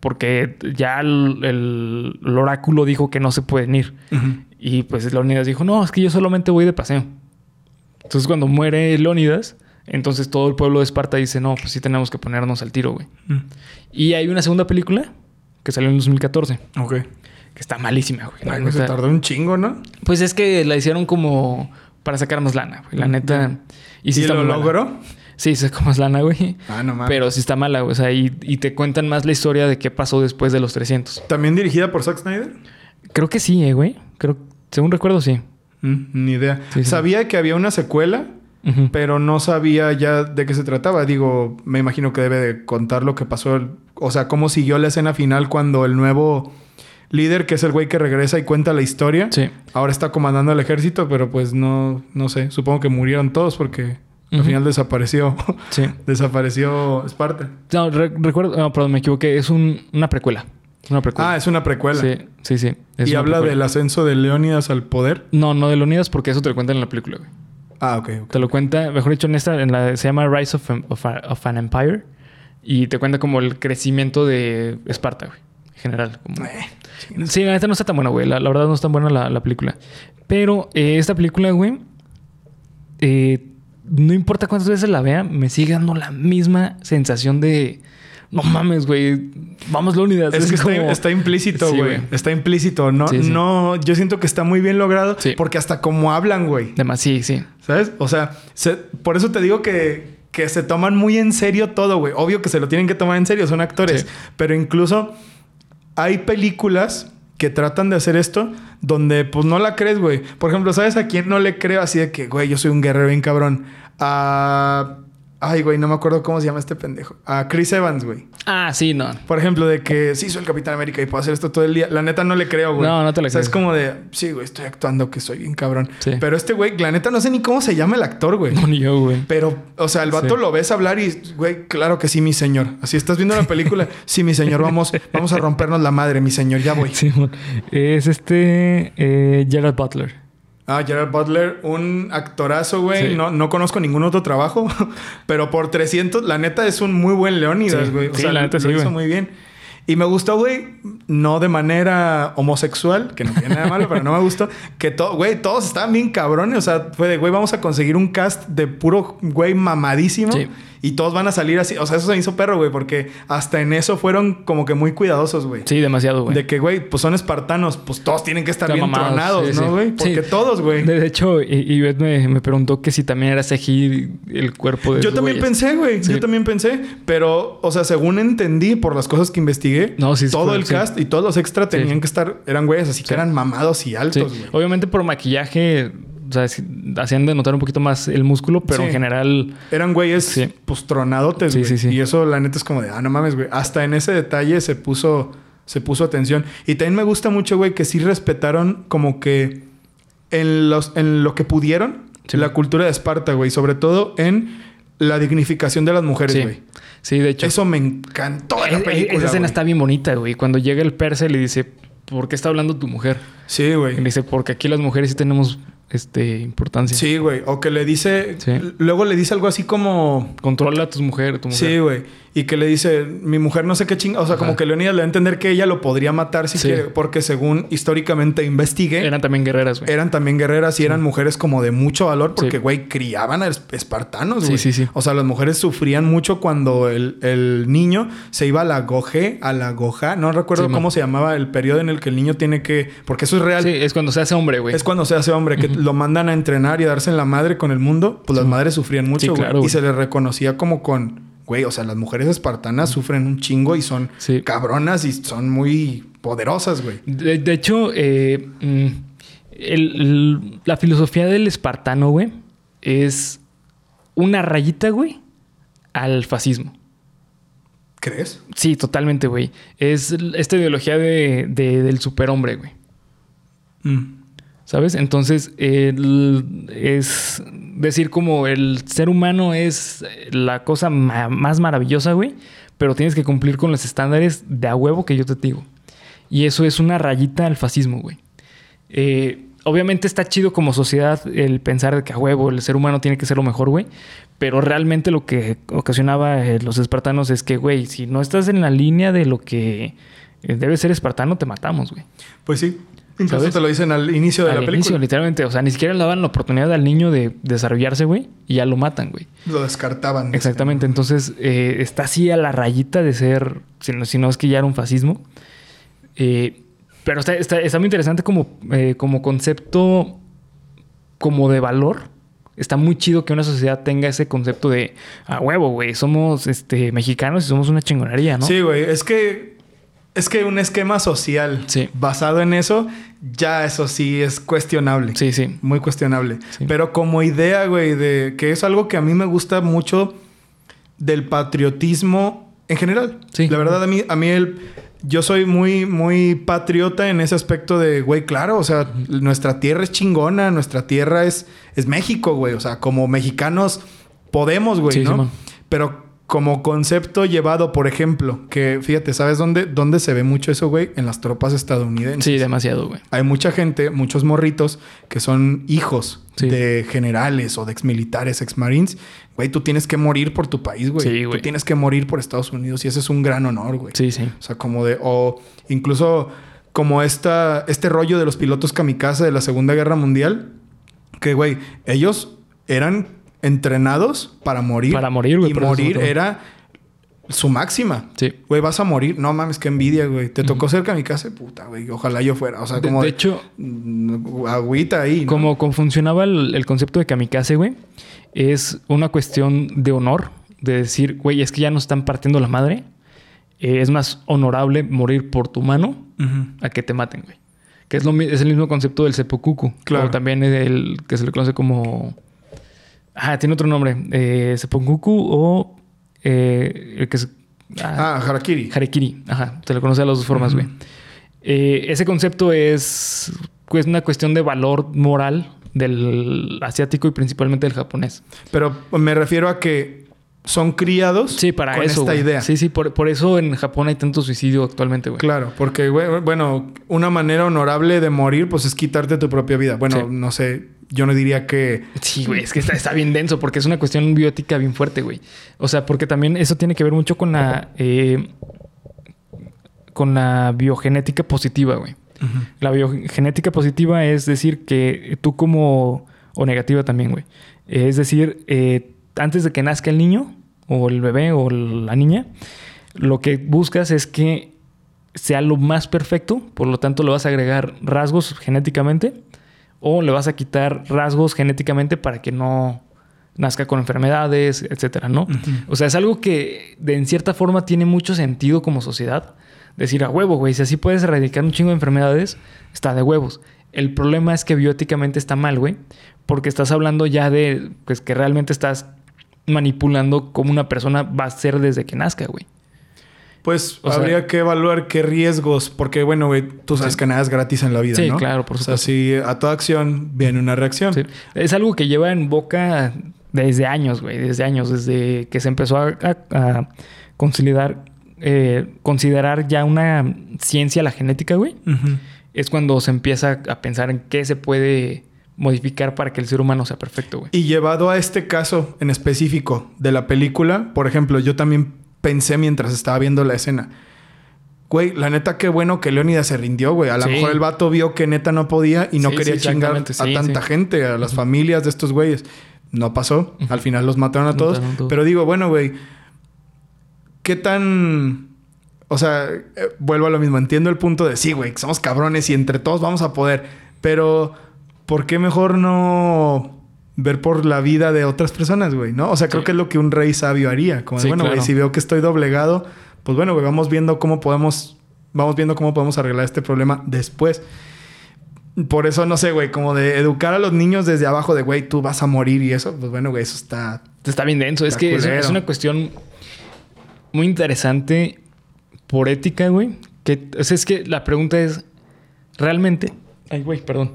Porque ya el, el- el oráculo dijo que no se pueden ir. Y pues Leónidas dijo, no, es que yo solamente voy de paseo. Entonces cuando muere Leónidas, entonces todo el pueblo de Esparta dice, no, pues sí tenemos que ponernos al tiro, güey. Y hay una segunda película que salió en 2014, Ok. que está malísima, güey. La Ay, güey, se neta. tardó un chingo, ¿no? Pues es que la hicieron como para sacar más lana, güey. La neta. Y sí ¿Y está lo mala. logró? Sí, sacó más lana, güey. Ah, no mames. Pero sí está mala, güey. O sea, y, y te cuentan más la historia de qué pasó después de los 300. ¿También dirigida por Zack Snyder? Creo que sí, eh, güey. Creo, según recuerdo, sí. Mm, ni idea. Sí, sí. Sabía que había una secuela, Pero no sabía ya de qué se trataba. Digo, me imagino que debe de contar lo que pasó. el- o sea, cómo siguió la escena final cuando el nuevo líder, que es el güey que regresa y cuenta la historia, Sí. ahora está comandando el ejército, pero pues no, no sé. Supongo que murieron todos porque al final desapareció. Sí. [LAUGHS] desapareció Esparta. No, re- recuerdo. No, perdón, me equivoqué. Es un- una precuela. Una precuela. Ah, es una precuela. Sí, sí, sí. Es y habla precuela. del ascenso de Leónidas al poder. No, no de Leonidas porque eso te lo cuentan en la película, güey. Ah, ok, ok. Te lo cuenta, mejor dicho, en esta, en la, se llama Rise of, of of an Empire. Y te cuenta como el crecimiento de Esparta, güey. En general. como- Eh, Sí, la neta no está tan buena, güey. La, la verdad no es tan buena la, la película. Pero eh, esta película, güey, eh, no importa cuántas veces la vea, me sigue dando la misma sensación de... No mames, güey. Vamos, Leonidas. Es que está, como- está implícito, Sí, güey. está implícito. No, Sí, sí. no, yo siento que está muy bien logrado Sí. porque hasta como hablan, güey. Demás, sí, sí. ¿Sabes? O sea, se- por eso te digo que, que se toman muy en serio todo, güey. Obvio que se lo tienen que tomar en serio, son actores. Pero incluso hay películas que tratan de hacer esto donde pues no la crees, güey. Por ejemplo, ¿sabes a quién no le creo así de que, güey, yo soy un guerrero bien cabrón? A... Ay, güey, no me acuerdo cómo se llama este pendejo. A Chris Evans, güey. Ah, sí, no. Por ejemplo, de que sí soy el Capitán América y puedo hacer esto todo el día. La neta no le creo, güey. No, no te la O sea, es como de, sí, güey, estoy actuando que soy bien cabrón. Sí. Pero este güey, la neta no sé ni cómo se llama el actor, güey. No, ni yo, güey. Pero, o sea, el vato Sí. lo ves hablar y, güey, claro que sí, mi señor. Así estás viendo la película. [LAUGHS] sí, mi señor, vamos, vamos a rompernos la madre, mi señor, ya voy. Sí, es este eh, Gerard Butler. Ah, Gerard Butler, un actorazo, güey. Sí. No, no conozco ningún otro trabajo, [LAUGHS] pero por 300, la neta es un muy buen Leónidas, Sí. güey. O Sí, sea, la neta lo sí, hizo muy bien. Y me gustó, güey, no de manera homosexual, que no tiene nada malo, pero no me gustó, que todo, güey, todos estaban bien cabrones. O sea, fue de, güey, vamos a conseguir un cast de puro, güey, mamadísimo. Sí. Y todos van a salir así. O sea, eso se hizo perro, güey, porque hasta en eso fueron como que muy cuidadosos, güey. Sí, demasiado, güey. De que, güey, pues son espartanos, pues todos tienen que estar Están bien mamados, tronados, sí, ¿no, sí. güey? Porque todos, güey. De hecho, Ivette me, me preguntó que si también era CGI el cuerpo de Yo también güeyes. pensé, güey. Sí. Yo también pensé. Pero, o sea, según entendí por las cosas que investigué, No, sí, todo el cast y todos los extras Sí. tenían que estar, eran güeyes así que eran mamados y altos, güey. Obviamente por maquillaje, o sea, hacían de notar un poquito más el músculo, pero Sí. en general... Eran güeyes, Sí. pues, tronadotes, Sí, güey. Y eso, la neta, es como de, ah, no mames, güey. Hasta en ese detalle se puso, se puso atención. Y también me gusta mucho, güey, que sí respetaron como que en, los, en lo que pudieron la cultura de Esparta, güey. Sobre todo en la dignificación de las mujeres, Sí. güey. Sí, de hecho. Eso me encantó de la película, esa escena está bien bonita, güey. Cuando llega el persa y le dice, ¿por qué está hablando tu mujer? Sí, Y güey. le dice, porque aquí las mujeres sí tenemos este, importancia. Sí, güey. O que le dice... Sí. Luego le dice algo así como... Controla a tu mujer, tu mujer. Sí, güey. Y que le dice, mi mujer no sé qué chinga. O sea, como que Leonidas le da a entender que ella lo podría matar si Sí. quiere. Porque según históricamente investigué, Eran también guerreras, güey. eran también guerreras y eran mujeres como de mucho valor. Porque, Sí. güey, criaban a es- espartanos, Sí, güey. sí, sí. O sea, las mujeres sufrían mucho cuando el, el niño se iba a la goje, a la goja. No recuerdo Sí, man. cómo se llamaba el periodo en el que el niño tiene que... Porque eso es real. Sí, es cuando se hace hombre, güey. Es cuando se hace hombre, que lo mandan a entrenar y a darse en la madre con el mundo. Pues las madres sufrían mucho, Sí, güey. claro, y se les reconocía como con, güey, o sea, las mujeres espartanas sufren un chingo y son Sí. cabronas y son muy poderosas, güey. De, de hecho, eh, mm, el- el- la filosofía del espartano, güey, es una rayita, güey, al fascismo. ¿Crees? Sí, totalmente, güey. Es esta ideología de, de- del superhombre, güey. Mm. ¿Sabes? Entonces, es decir como el ser humano es la cosa más maravillosa, güey, pero tienes que cumplir con los estándares de a huevo que yo te digo. Y eso es una rayita al fascismo, güey. Eh, obviamente está chido como sociedad el pensar de que a huevo el ser humano tiene que ser lo mejor, güey. Pero realmente lo que ocasionaba eh, los espartanos es que, güey, si no estás en la línea de lo que eh, debe ser espartano, te matamos, güey. Pues sí. Incluso ¿Sabes? te lo dicen al inicio de Al la película. inicio, literalmente. O sea, ni siquiera le daban la oportunidad al niño de desarrollarse, güey. Y ya lo matan, güey. Lo descartaban. Exactamente. Entonces, eh, está así a la rayita de ser... Si no, si no es que ya era un fascismo. Eh, pero está, está, está muy interesante como, eh, como concepto... Como de valor. Está muy chido que una sociedad tenga ese concepto de... A huevo, güey. Somos este, mexicanos y somos una chingonería, ¿no? Sí, güey. Es que... Es que un esquema social Sí. basado en eso, ya eso sí es cuestionable. Sí, sí. Muy cuestionable. Sí. Pero como idea, güey, de que es algo que a mí me gusta mucho del patriotismo en general. Sí. La verdad, a mí, a mí el, yo soy muy, muy patriota en ese aspecto de, güey, claro, o sea, nuestra tierra es chingona, nuestra tierra es, es México, güey. O sea, como mexicanos podemos, güey, Sí, ¿no? Simón. Pero como concepto llevado, por ejemplo, que fíjate, ¿sabes dónde, dónde se ve mucho eso, güey? En las tropas estadounidenses. Sí, demasiado, güey. Hay mucha gente, muchos morritos, que son hijos Sí. de generales o de exmilitares, exmarines. Güey, tú tienes que morir por tu país, güey. Sí, tú güey. tienes que morir por Estados Unidos y ese es un gran honor, güey. Sí, sí. O sea, como de... O incluso como esta, este rollo de los pilotos kamikaze de la Segunda Guerra Mundial. Que, güey, ellos eran entrenados para morir. Para morir, güey, Y morir era su máxima. Sí. Güey, vas a morir. No mames, qué envidia, güey. Te tocó ser kamikaze, puta, güey. Ojalá yo fuera. O sea, como de hecho, agüita ahí. ¿no? Como, como funcionaba el, el concepto de kamikaze, güey, es una cuestión de honor, de decir, güey, es que ya nos están partiendo la madre. Eh, es más honorable morir por tu mano a que te maten, güey. Que es, lo, es el mismo concepto del seppuku. Claro. O también el que se le conoce como... Ah, tiene otro nombre. Eh, seppuku o... eh, el que es... Ah, Harakiri. Harakiri, ajá, se le conoce de las dos formas, güey. Eh, ese concepto es, es una cuestión de valor moral del asiático y principalmente del japonés. Pero me refiero a que son criados Sí, para con eso. esta idea. Sí, sí, por, por eso en Japón hay tanto suicidio actualmente, güey. Claro, porque, güey, bueno, una manera honorable de morir, pues es quitarte tu propia vida. Bueno, Sí. no sé, yo no diría que. Sí, güey, es que está, está bien denso porque es una cuestión biótica bien fuerte, güey. O sea, porque también eso tiene que ver mucho con la. eh, con la biogenética positiva, güey. La biogenética positiva es decir que tú como... o negativa también, güey. Es decir, eh, antes de que nazca el niño o el bebé o la niña, lo que buscas es que sea lo más perfecto, por lo tanto le vas a agregar rasgos genéticamente o le vas a quitar rasgos genéticamente para que no nazca con enfermedades, etcétera, ¿no? O sea, es algo que de, en cierta forma tiene mucho sentido como sociedad. Decir a huevo, güey, si así puedes erradicar un chingo de enfermedades, está de huevos. El problema es que bióticamente está mal, güey, porque estás hablando ya de pues que realmente estás manipulando cómo una persona va a ser desde que nazca, güey. Pues O sea- habría que evaluar qué riesgos, porque bueno, güey, tú sabes Sí. que nada es gratis en la vida, Sí, ¿no? claro, por O sea, si a toda acción viene una reacción. Sí. Es algo que lleva en boca desde años, güey. Desde años. Desde que se empezó a, a- a considerar, eh, considerar ya una ciencia la genética, güey. Es cuando se empieza a pensar en qué se puede modificar para que el ser humano sea perfecto, güey. Y llevado a este caso en específico de la película, por ejemplo, yo también pensé mientras estaba viendo la escena. Güey, la neta, qué bueno que Leónidas se rindió, güey. A lo Sí. mejor el vato vio que neta no podía y no Sí, quería sí, chingar a tanta gente, a las familias de estos güeyes. No pasó. Al final los mataron a todos. Mataron. Pero digo, bueno, güey, ¿qué tan... O sea, eh, vuelvo a lo mismo. Entiendo el punto de sí, güey, que somos cabrones y entre todos vamos a poder. Pero, ¿por qué mejor no ver por la vida de otras personas, güey? ¿No? O sea, creo Sí. que es lo que un rey sabio haría. Como de, Sí, bueno, güey, si veo que estoy doblegado, pues bueno, güey, vamos viendo cómo podemos... Vamos viendo cómo podemos arreglar este problema después. Por eso, no sé, güey, como de educar a los niños desde abajo de, güey, tú vas a morir y eso, pues bueno, güey, eso está... Está bien denso. Es que es, es una cuestión muy interesante por ética, güey. Que, o sea, es que la pregunta es, ¿realmente? Ay, güey, perdón.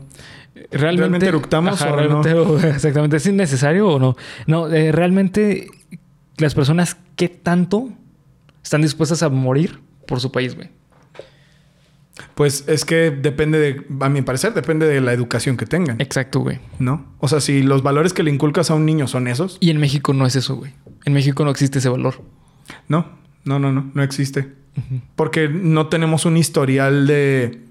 ¿Realmente, ¿Realmente eructamos o realmente, o- [LAUGHS] exactamente. ¿Es innecesario o no? No, eh, realmente las personas, ¿qué tanto están dispuestas a morir por su país, güey? Pues es que depende de, a mi parecer, depende de la educación que tengan, Exacto, güey. ¿no? O sea, si los valores que le inculcas a un niño son esos, Y en México no es eso, güey. En México no existe ese valor. no, no, no, no, no existe. Porque no tenemos un historial de,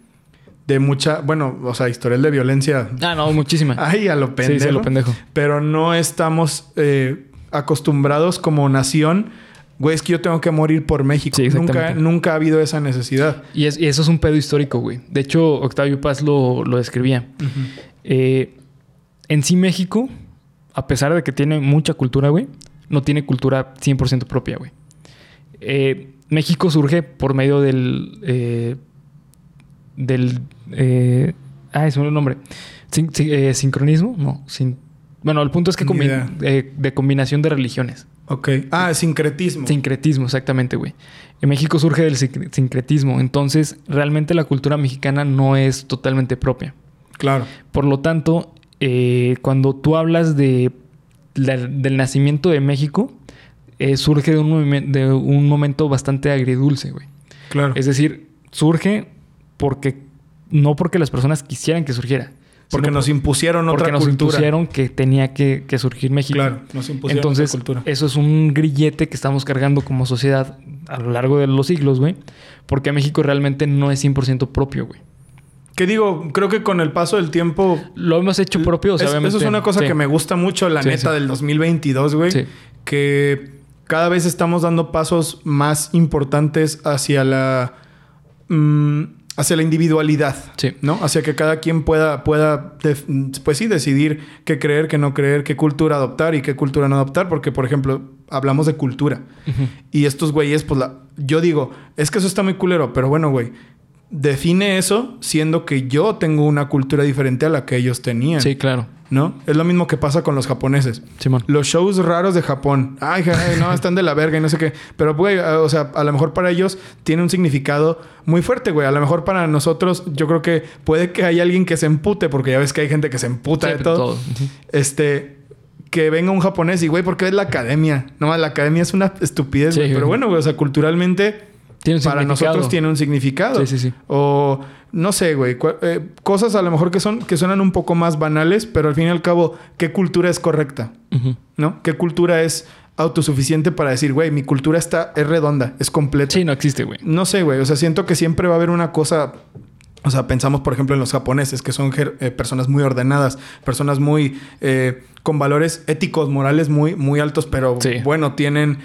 de mucha, bueno, o sea, historial de violencia. Ah, no, muchísima. Ay, a lo pendejo. sí, sí, a lo pendejo. Pero no estamos eh, acostumbrados como nación. Güey, es que yo tengo que morir por México. Sí, nunca, nunca ha habido esa necesidad. Y, es- y eso es un pedo histórico, güey. De hecho, Octavio Paz lo, lo describía. Eh, en sí, México, a pesar de que tiene mucha cultura, güey, no tiene cultura 100% propia, güey. Eh, México surge por medio del. del. Eh, ah, es un nombre. Sin- sin- eh, ¿Sincronismo? No. Sin, bueno, el punto es que combi- eh, de combinación de religiones. Ok. Ah, sincretismo. Sincretismo, exactamente, güey. En México surge del sincre- sincretismo. Entonces, realmente la cultura mexicana no es totalmente propia. Claro. Por lo tanto, eh, cuando tú hablas de, del nacimiento de México, eh, surge de un, de un momento bastante agridulce, güey. Claro. Es decir, surge porque no porque las personas quisieran que surgiera. porque nos impusieron porque otra nos cultura. impusieron que tenía que, que surgir México. Claro, nos impusieron Entonces, otra cultura. eso es un grillete que estamos cargando como sociedad a lo largo de los siglos, güey. Porque México realmente no es 100% propio, güey. Que digo, creo que con el paso del tiempo. Lo hemos hecho propio, o sea, es- eso es una cosa Sí. que me gusta mucho, la Sí, neta, sí. del 2022, güey. Sí. Que cada vez estamos dando pasos más importantes hacia la. mm, hacia la individualidad. Sí. ¿No? Hacia que cada quien pueda, pueda pues sí, decidir qué creer, qué no creer, qué cultura adoptar y qué cultura no adoptar. Porque, por ejemplo, hablamos de cultura. Y estos güeyes, pues la... Yo digo, es que eso está muy culero, pero bueno, güey. Define eso siendo que yo tengo una cultura diferente a la que ellos tenían. Sí, claro. ¿No? Es lo mismo que pasa con los japoneses. Simón. Los shows raros de Japón. Ay, ay, no, están de la verga y no sé qué. Pero, güey, o sea, a lo mejor para ellos tiene un significado muy fuerte, güey. A lo mejor para nosotros, yo creo que puede que haya alguien que se empute, porque ya ves que hay gente que se emputa Sí, de todo. Ujú. Este, que venga un japonés y, güey, ¿por qué es la academia? No, la academia es una estupidez, Sí, güey. Pero bueno, güey, o sea, culturalmente, Tiene un para nosotros tiene un significado. Sí, sí, sí. O, no sé, güey, eh, cosas a lo mejor que, son, que suenan un poco más banales, pero al fin y al cabo, ¿qué cultura es correcta? ¿No? ¿Qué cultura es autosuficiente para decir, güey, mi cultura está, es redonda, es completa? Sí, no existe, güey. No sé, güey. O sea, siento que siempre va a haber una cosa. O sea, pensamos, por ejemplo, en los japoneses, que son eh, personas muy ordenadas, personas muy. eh, con valores éticos, morales muy, muy altos, pero Sí. bueno, tienen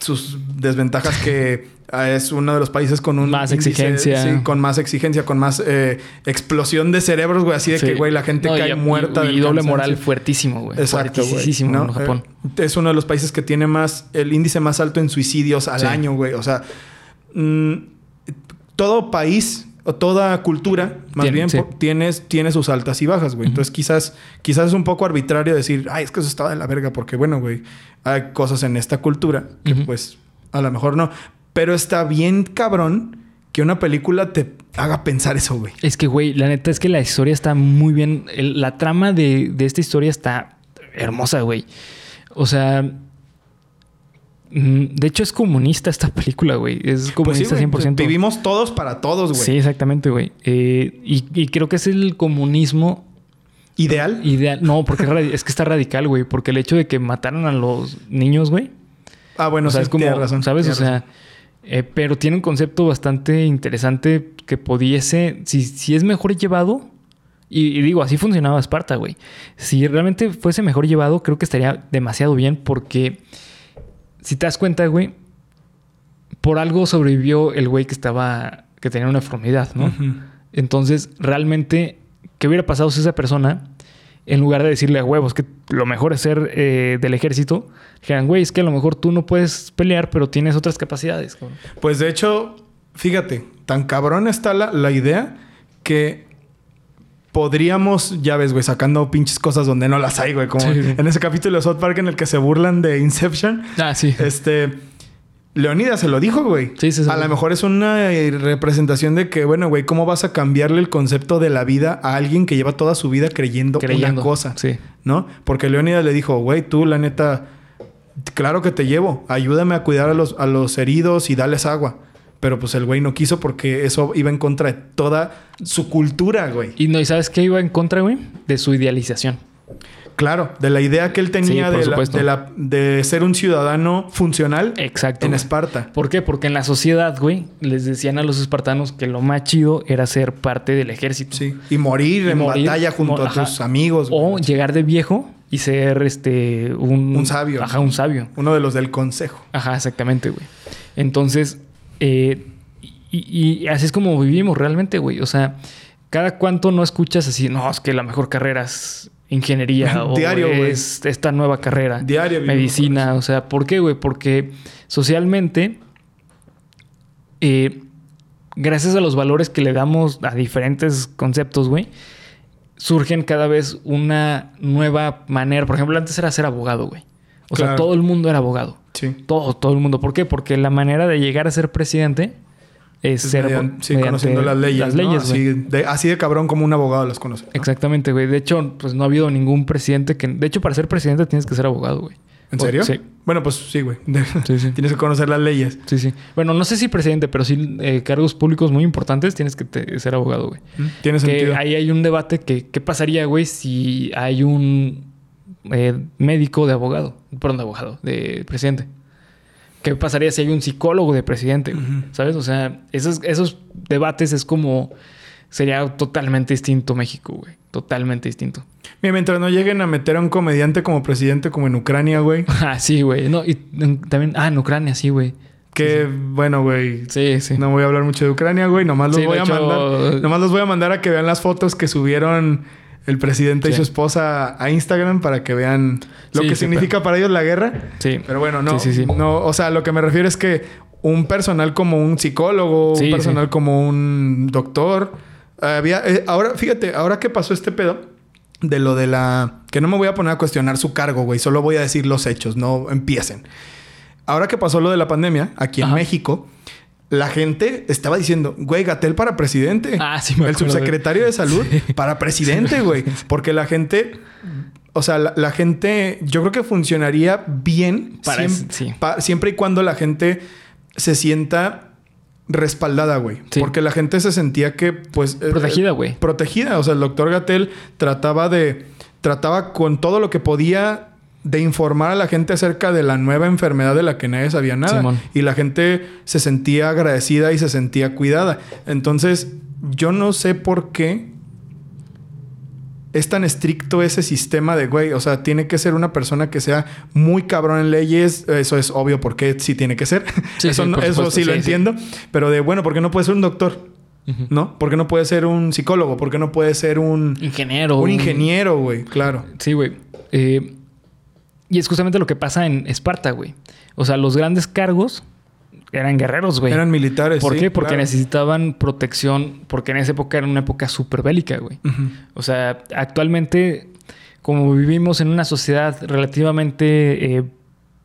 sus desventajas que ah, es uno de los países con un Más índice- exigencia. sí, con más exigencia, con más eh, explosión de cerebros, güey, así de Sí. que, güey, la gente No, y- cae muerta. Y, y doble moral fuertísimo, güey. Exacto. Fuertísimo ¿no? en Japón. Eh, es uno de los países que tiene más, el índice más alto en suicidios al Sí. año, güey. O sea, mm, todo país toda cultura, más bien, sí. tienes, tiene sus altas y bajas, güey. Entonces, quizás, quizás es un poco arbitrario decir, ay, es que eso estaba de la verga, porque bueno, güey, hay cosas en esta cultura que, pues, a lo mejor no. Pero está bien cabrón que una película te haga pensar eso, güey. Es que, güey, la neta es que la historia está muy bien. el- la trama de, de esta historia está hermosa, güey. O sea. De hecho, es comunista esta película, güey. Es Pues sí, comunista güey. 100%. Vivimos todos para todos, güey. Sí, exactamente, güey. Eh, y, y creo que es el comunismo ¿Ideal? Ideal. No, porque es, que está radical, güey. Porque el hecho de que mataran a los niños, güey. Ah, bueno, o sea, sí, es como, razón. ¿sabes? O sea, eh, pero tiene un concepto bastante interesante que pudiese, si, si es mejor llevado, y, y digo, así funcionaba Esparta, güey. Si realmente fuese mejor llevado, creo que estaría demasiado bien porque, si te das cuenta, güey, por algo sobrevivió el güey que estaba, que tenía una enfermedad, ¿no? Entonces, realmente, ¿qué hubiera pasado si esa persona, en lugar de decirle a huevos que lo mejor es ser eh, del ejército, dijeran, güey, es que a lo mejor tú no puedes pelear, pero tienes otras capacidades. cabrón"? Pues de hecho, fíjate, tan cabrón está la, la idea que podríamos, ya ves, güey, sacando pinches cosas donde no las hay, güey. Como Sí, en ese capítulo de South Park en el que se burlan de Inception. Ah, sí. Este. Leonidas se lo dijo, güey. Sí, sí, sí. A lo mejor es una eh, representación de que, bueno, güey, ¿cómo vas a cambiarle el concepto de la vida a alguien que lleva toda su vida creyendo, Creyendo. una cosa? Sí. ¿No? Porque Leonidas le dijo, güey, tú, la neta, claro que te llevo. Ayúdame a cuidar a los, a los heridos y darles agua. Pero pues el güey no quiso porque eso iba en contra de toda su cultura, güey. Y no, ¿y sabes qué iba en contra, güey? De su idealización. Claro, de la idea que él tenía Sí, de, la- de, la- de ser un ciudadano funcional Exacto. en güey. Esparta. ¿Por qué? Porque en la sociedad, güey, les decían a los espartanos que lo más chido era ser parte del ejército. Sí. Y morir Y en morir, batalla junto a ajá. tus amigos. O güey. llegar de viejo y ser este un, Un sabio. Ajá, un sabio. Uno de los del consejo. Ajá, exactamente, güey. Entonces, eh, y, y así es como vivimos realmente, güey. O sea, cada cuánto no escuchas así, no, es que la mejor carrera es ingeniería [LAUGHS] o Diario, es esta nueva carrera. Diario Medicina, o sea, ¿por qué, güey? Porque socialmente, eh, gracias a los valores que le damos a diferentes conceptos, güey, surgen cada vez una nueva manera. Por ejemplo, antes era ser abogado, güey. O sea, todo el mundo era abogado. Sí. Todo, todo el mundo. ¿Por qué? Porque la manera de llegar a ser presidente es, Es ser mediante- sí, mediante conociendo las leyes. Así, de, así de cabrón como un abogado las conoce. ¿no? Exactamente, güey. De hecho, pues no ha habido ningún presidente que... De hecho, para ser presidente tienes que ser abogado, güey. ¿En O- serio? Sí. Bueno, pues sí, güey. [LAUGHS] Sí, sí. Tienes que conocer las leyes. Sí, sí. Bueno, no sé si presidente, pero sí eh, cargos públicos muy importantes tienes que te- ser abogado, güey. Tiene Que sentido. ahí hay un debate que... ¿Qué pasaría, güey, si hay un eh, médico de abogado? Perdón, de abogado, de presidente. ¿Qué pasaría si hay un psicólogo de presidente? ¿Sabes? O sea, esos, esos debates es como... Sería totalmente distinto México, güey. Totalmente distinto. Mira, mientras no lleguen a meter a un comediante como presidente como en Ucrania, güey. [LAUGHS] Ah, sí, güey. No, y también... Ah, en Ucrania, sí, güey. Que, bueno, güey. Sí, sí. No voy a hablar mucho de Ucrania, güey. Nomás los Sí, voy a hecho- mandar. Nomás los voy a mandar a que vean las fotos que subieron el presidente y su esposa a Instagram para que vean lo Sí, que sí, significa para ellos la guerra. Sí. Pero bueno, no, Sí, sí, sí. no, o sea, lo que me refiero es que un personal como un psicólogo, un personal como un doctor, había, eh, ahora, fíjate, ahora que pasó este pedo de lo de la, que no me voy a poner a cuestionar su cargo, güey, solo voy a decir los hechos, no empiecen. Ahora que pasó lo de la pandemia aquí en Ajá. México, la gente estaba diciendo, güey, Gatel para presidente. Ah, sí me El subsecretario de salud para presidente, güey. Porque la gente, o sea, la, la gente, yo creo que funcionaría bien Para siem- ese- sí. pa- siempre y cuando la gente se sienta respaldada, güey. Sí. Porque la gente se sentía que, pues... eh, Protegida, güey. protegida. O sea, el doctor Gatel trataba de. trataba con todo lo que podía de informar a la gente acerca de la nueva enfermedad de la que nadie sabía nada. Simón. Y la gente se sentía agradecida y se sentía cuidada. Entonces, yo no sé por qué es tan estricto ese sistema de, güey, o sea, tiene que ser una persona que sea muy cabrón en leyes. Eso es obvio porque sí tiene que ser. Sí, [LAUGHS] eso sí, no- por eso supuesto. sí lo entiendo. Pero de, bueno, ¿por qué no puede ser un doctor? ¿No? ¿Por qué no puede ser un psicólogo? ¿Por qué no puede ser un, Ingeniero. un ingeniero, güey? Claro. Sí, güey. Eh, y es justamente lo que pasa en Esparta, güey. O sea, los grandes cargos eran guerreros, güey. Eran militares. ¿Por sí, qué? Porque claro. necesitaban protección, porque en esa época era una época súper bélica, güey. O sea, actualmente, como vivimos en una sociedad relativamente eh,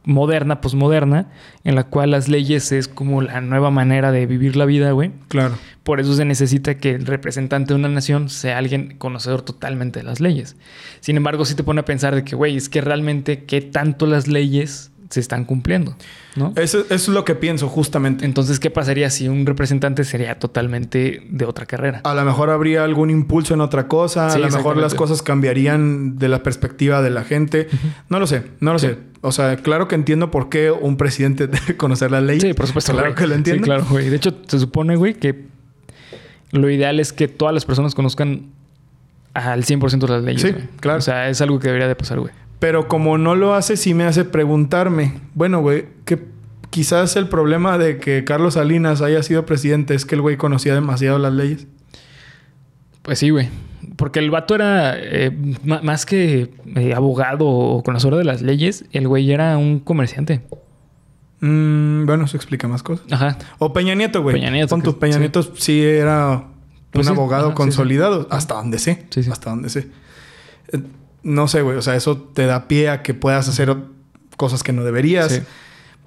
moderna, posmoderna, en la cual las leyes es como la nueva manera de vivir la vida, güey. Claro. Por eso se necesita que el representante de una nación sea alguien conocedor totalmente de las leyes. Sin embargo, sí te pone a pensar de que, güey, es que realmente qué tanto las leyes se están cumpliendo, ¿no? Eso, eso es lo que pienso, justamente. Entonces, ¿qué pasaría si un representante sería totalmente de otra carrera? A lo mejor habría algún impulso en otra cosa, Sí, a lo mejor las cosas cambiarían de la perspectiva de la gente. No lo sé, no lo Sí. sé. O sea, claro que entiendo por qué un presidente [LAUGHS] debe conocer la ley. Sí, por supuesto. Claro que lo entiendo. Sí, claro, güey. De hecho, se supone, güey, que lo ideal es que todas las personas conozcan al 100% de las leyes. Sí, claro. O sea, es algo que debería de pasar, güey. Pero como no lo hace, sí me hace preguntarme. Bueno, güey, que quizás el problema de que Carlos Salinas haya sido presidente es que el güey conocía demasiado las leyes. Pues sí, güey. Porque el vato era eh, más que eh, abogado o conocedor de las leyes, el güey era un comerciante. Mm, bueno, eso explica más cosas. Ajá. O Peña Nieto, güey. Peña Nieto, Pon que- tu Peña sí. Nieto sí era Pues un sí, abogado ajá, sí, consolidado. Hasta donde sé. Sí, sí. Hasta donde sé. No sé, güey. O sea, eso te da pie a que puedas hacer cosas que no deberías. Sí.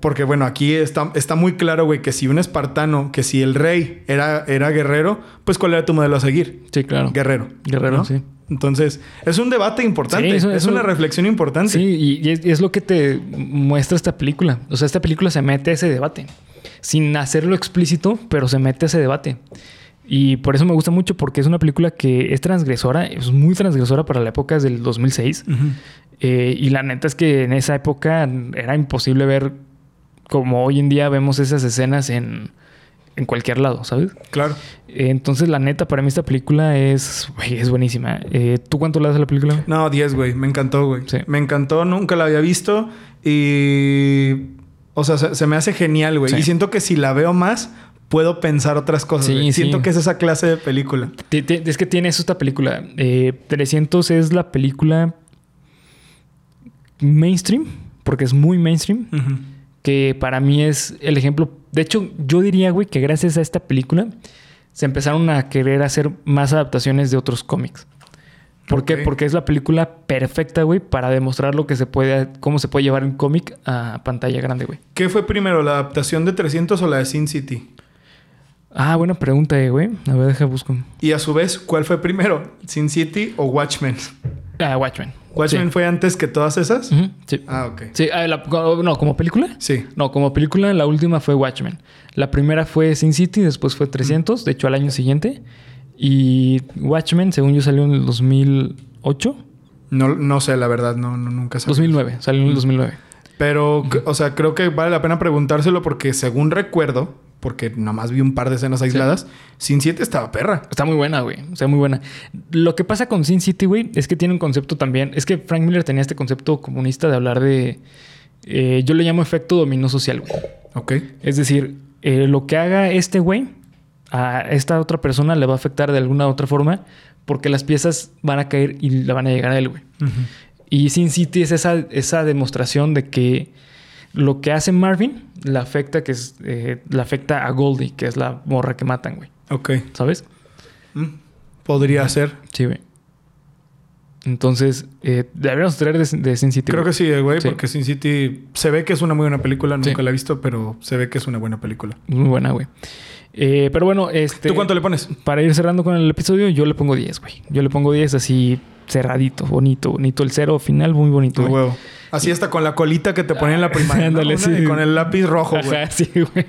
Porque, bueno, aquí está, está muy claro, güey, que si un espartano, que si el rey era, era guerrero, pues ¿cuál era tu modelo a seguir? Sí, claro. Guerrero. Guerrero, ¿no? sí. Entonces, es un debate importante. Sí, eso- es eso- una reflexión importante. Sí, y, y es, y es lo que te muestra esta película. O sea, esta película se mete a ese debate. Sin hacerlo explícito, pero se mete a ese debate. Y por eso me gusta mucho, porque es una película que es transgresora, es muy transgresora para la época, es del 2006. Ujú. Eh, y la neta es que en esa época era imposible ver como hoy en día vemos esas escenas en, en cualquier lado, ¿sabes? Claro. Eh, entonces, la neta, para mí esta película es, güey, es buenísima. Eh, ¿Tú cuánto le das a la película? No, 10, güey. Me encantó, güey. Sí. Me encantó, nunca la había visto. Y. O sea, se, se me hace genial, güey. Sí. Y siento que si la veo más, puedo pensar otras cosas. Sí, sí. Siento que es esa clase de película. Es que tiene eso esta película. Eh, 300 es la película mainstream, porque es muy mainstream, que para mí es el ejemplo. De hecho, yo diría, güey, que gracias a esta película se empezaron a querer hacer más adaptaciones de otros cómics. ¿Por qué? Porque es la película perfecta, güey, para demostrar lo que se puede, cómo se puede llevar un cómic a pantalla grande, güey. ¿Qué fue primero, la adaptación de 300 o la de Sin City? Ah, buena pregunta, eh, güey. A ver, deja busco. Y a su vez, ¿cuál fue primero? ¿Sin City o Watchmen? Ah, Watchmen. ¿Watchmen Sí. fue antes que todas esas? Sí. Ah, ok. Sí, ah, la- no, como película. Sí. No, como película, la última fue Watchmen. La primera fue Sin City, después fue 300, de hecho al año siguiente. Y Watchmen, según yo, salió en el 2008. No, no sé, la verdad, no, no nunca sé. 2009, salió en el 2009. Pero, o sea, creo que vale la pena preguntárselo porque según recuerdo, porque nada más vi un par de escenas aisladas, Sin 7 estaba perra. Está muy buena, güey. O sea, muy buena. Lo que pasa con Sin City, güey, es que tiene un concepto también. Es que Frank Miller tenía este concepto comunista de hablar de. eh, yo le llamo efecto dominó social, güey. Ok. Es decir, eh, lo que haga este güey a esta otra persona le va a afectar de alguna otra forma porque las piezas van a caer y le van a llegar a él, güey. Y Sin City es esa, esa demostración de que lo que hace Marvin le afecta, que es, eh, le afecta a Goldie, que es la morra que matan, güey. Ok. ¿Sabes? Mm. Podría ser. Sí, güey. Entonces, eh, deberíamos traer de, de Sin City. Creo que sí, eh, güey, Sí. porque Sin City se ve que es una muy buena película. Nunca Sí. la he visto, pero se ve que es una buena película. Muy buena, güey. Eh, pero bueno, este... ¿Tú cuánto le pones? Para ir cerrando con el episodio, yo le pongo 10, güey. Yo le pongo 10 así cerradito, bonito, bonito. El cero final, muy bonito, güey. huevo. Así hasta con la colita que te ponían en la primaria. sí. y Con el lápiz rojo, güey. Ajá, sí, güey.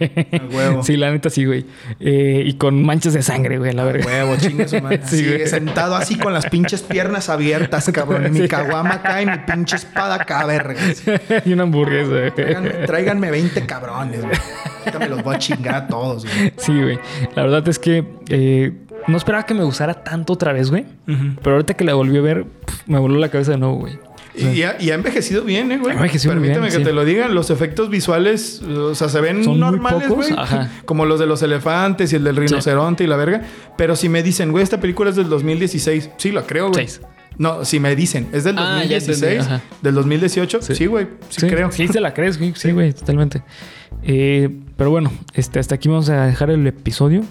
Huevo. Sí, la neta sí, güey. Eh, y con manchas de sangre, güey, la verga. Huevo, madre. [LAUGHS] Sí, güey. sentado así con las pinches piernas abiertas, cabrón. Y mi Sí. caguama acá y mi pinche espada acá, verga. [LAUGHS] y una hamburguesa, güey. Tráiganme, tráiganme 20 cabrones, güey. Ahorita me los voy a chingar a todos, güey. Sí, güey. La verdad es que eh, no esperaba que me gustara tanto otra vez, güey. Pero ahorita que la volví a ver, me voló la cabeza de nuevo, güey. Y, ha, y ha envejecido bien, ¿eh, güey? Ha envejecido Permíteme bien, que sí. te lo digan. Los efectos visuales, o sea, se ven Son normales, güey. ajá. Como los de los elefantes y el del rinoceronte y la verga. Pero si me dicen, güey, esta película es del 2016. Sí, la creo, güey. No, si me dicen, es del Ah, ya 2016, entendí, ajá. del 2018. Sí. Güey. Sí, creo. Sí, te la crees, güey. Sí, güey, totalmente. Eh, pero bueno, este, hasta aquí vamos a dejar el episodio.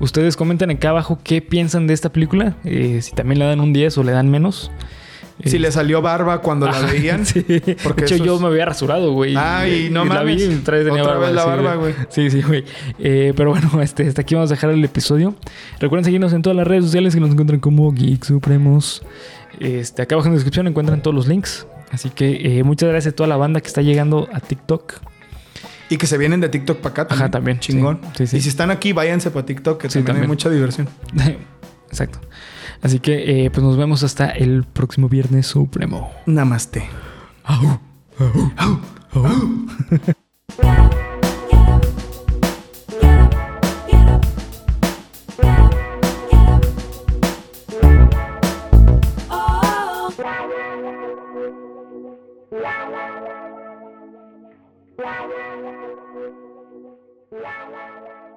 Ustedes comenten acá abajo qué piensan de esta película. eh, si también le dan un 10 o le dan menos. Si Eh, le salió barba cuando la veían. [LAUGHS] Sí. Porque de hecho, yo es- me había rasurado, güey. Ay, no la vi mames. y otra vez tenía Otra vez la barba, güey. Sí, sí, güey. Eh, pero bueno, [LAUGHS] este, hasta aquí vamos a dejar el episodio. Recuerden seguirnos en todas las redes sociales que nos encuentran como Geek Supremos. Este, acá abajo en la descripción encuentran todos los links. Así que eh, muchas gracias a toda la banda que está llegando a TikTok. Y que se vienen de TikTok para acá también. Ajá, también. Chingón. Sí, sí, sí. Y si están aquí, váyanse para TikTok, que Sí, también, hay también. mucha diversión. [LAUGHS] Exacto. Así que eh, pues nos vemos hasta el próximo Viernes Supremo. Namaste. [LAUGHS] La la la. La la la.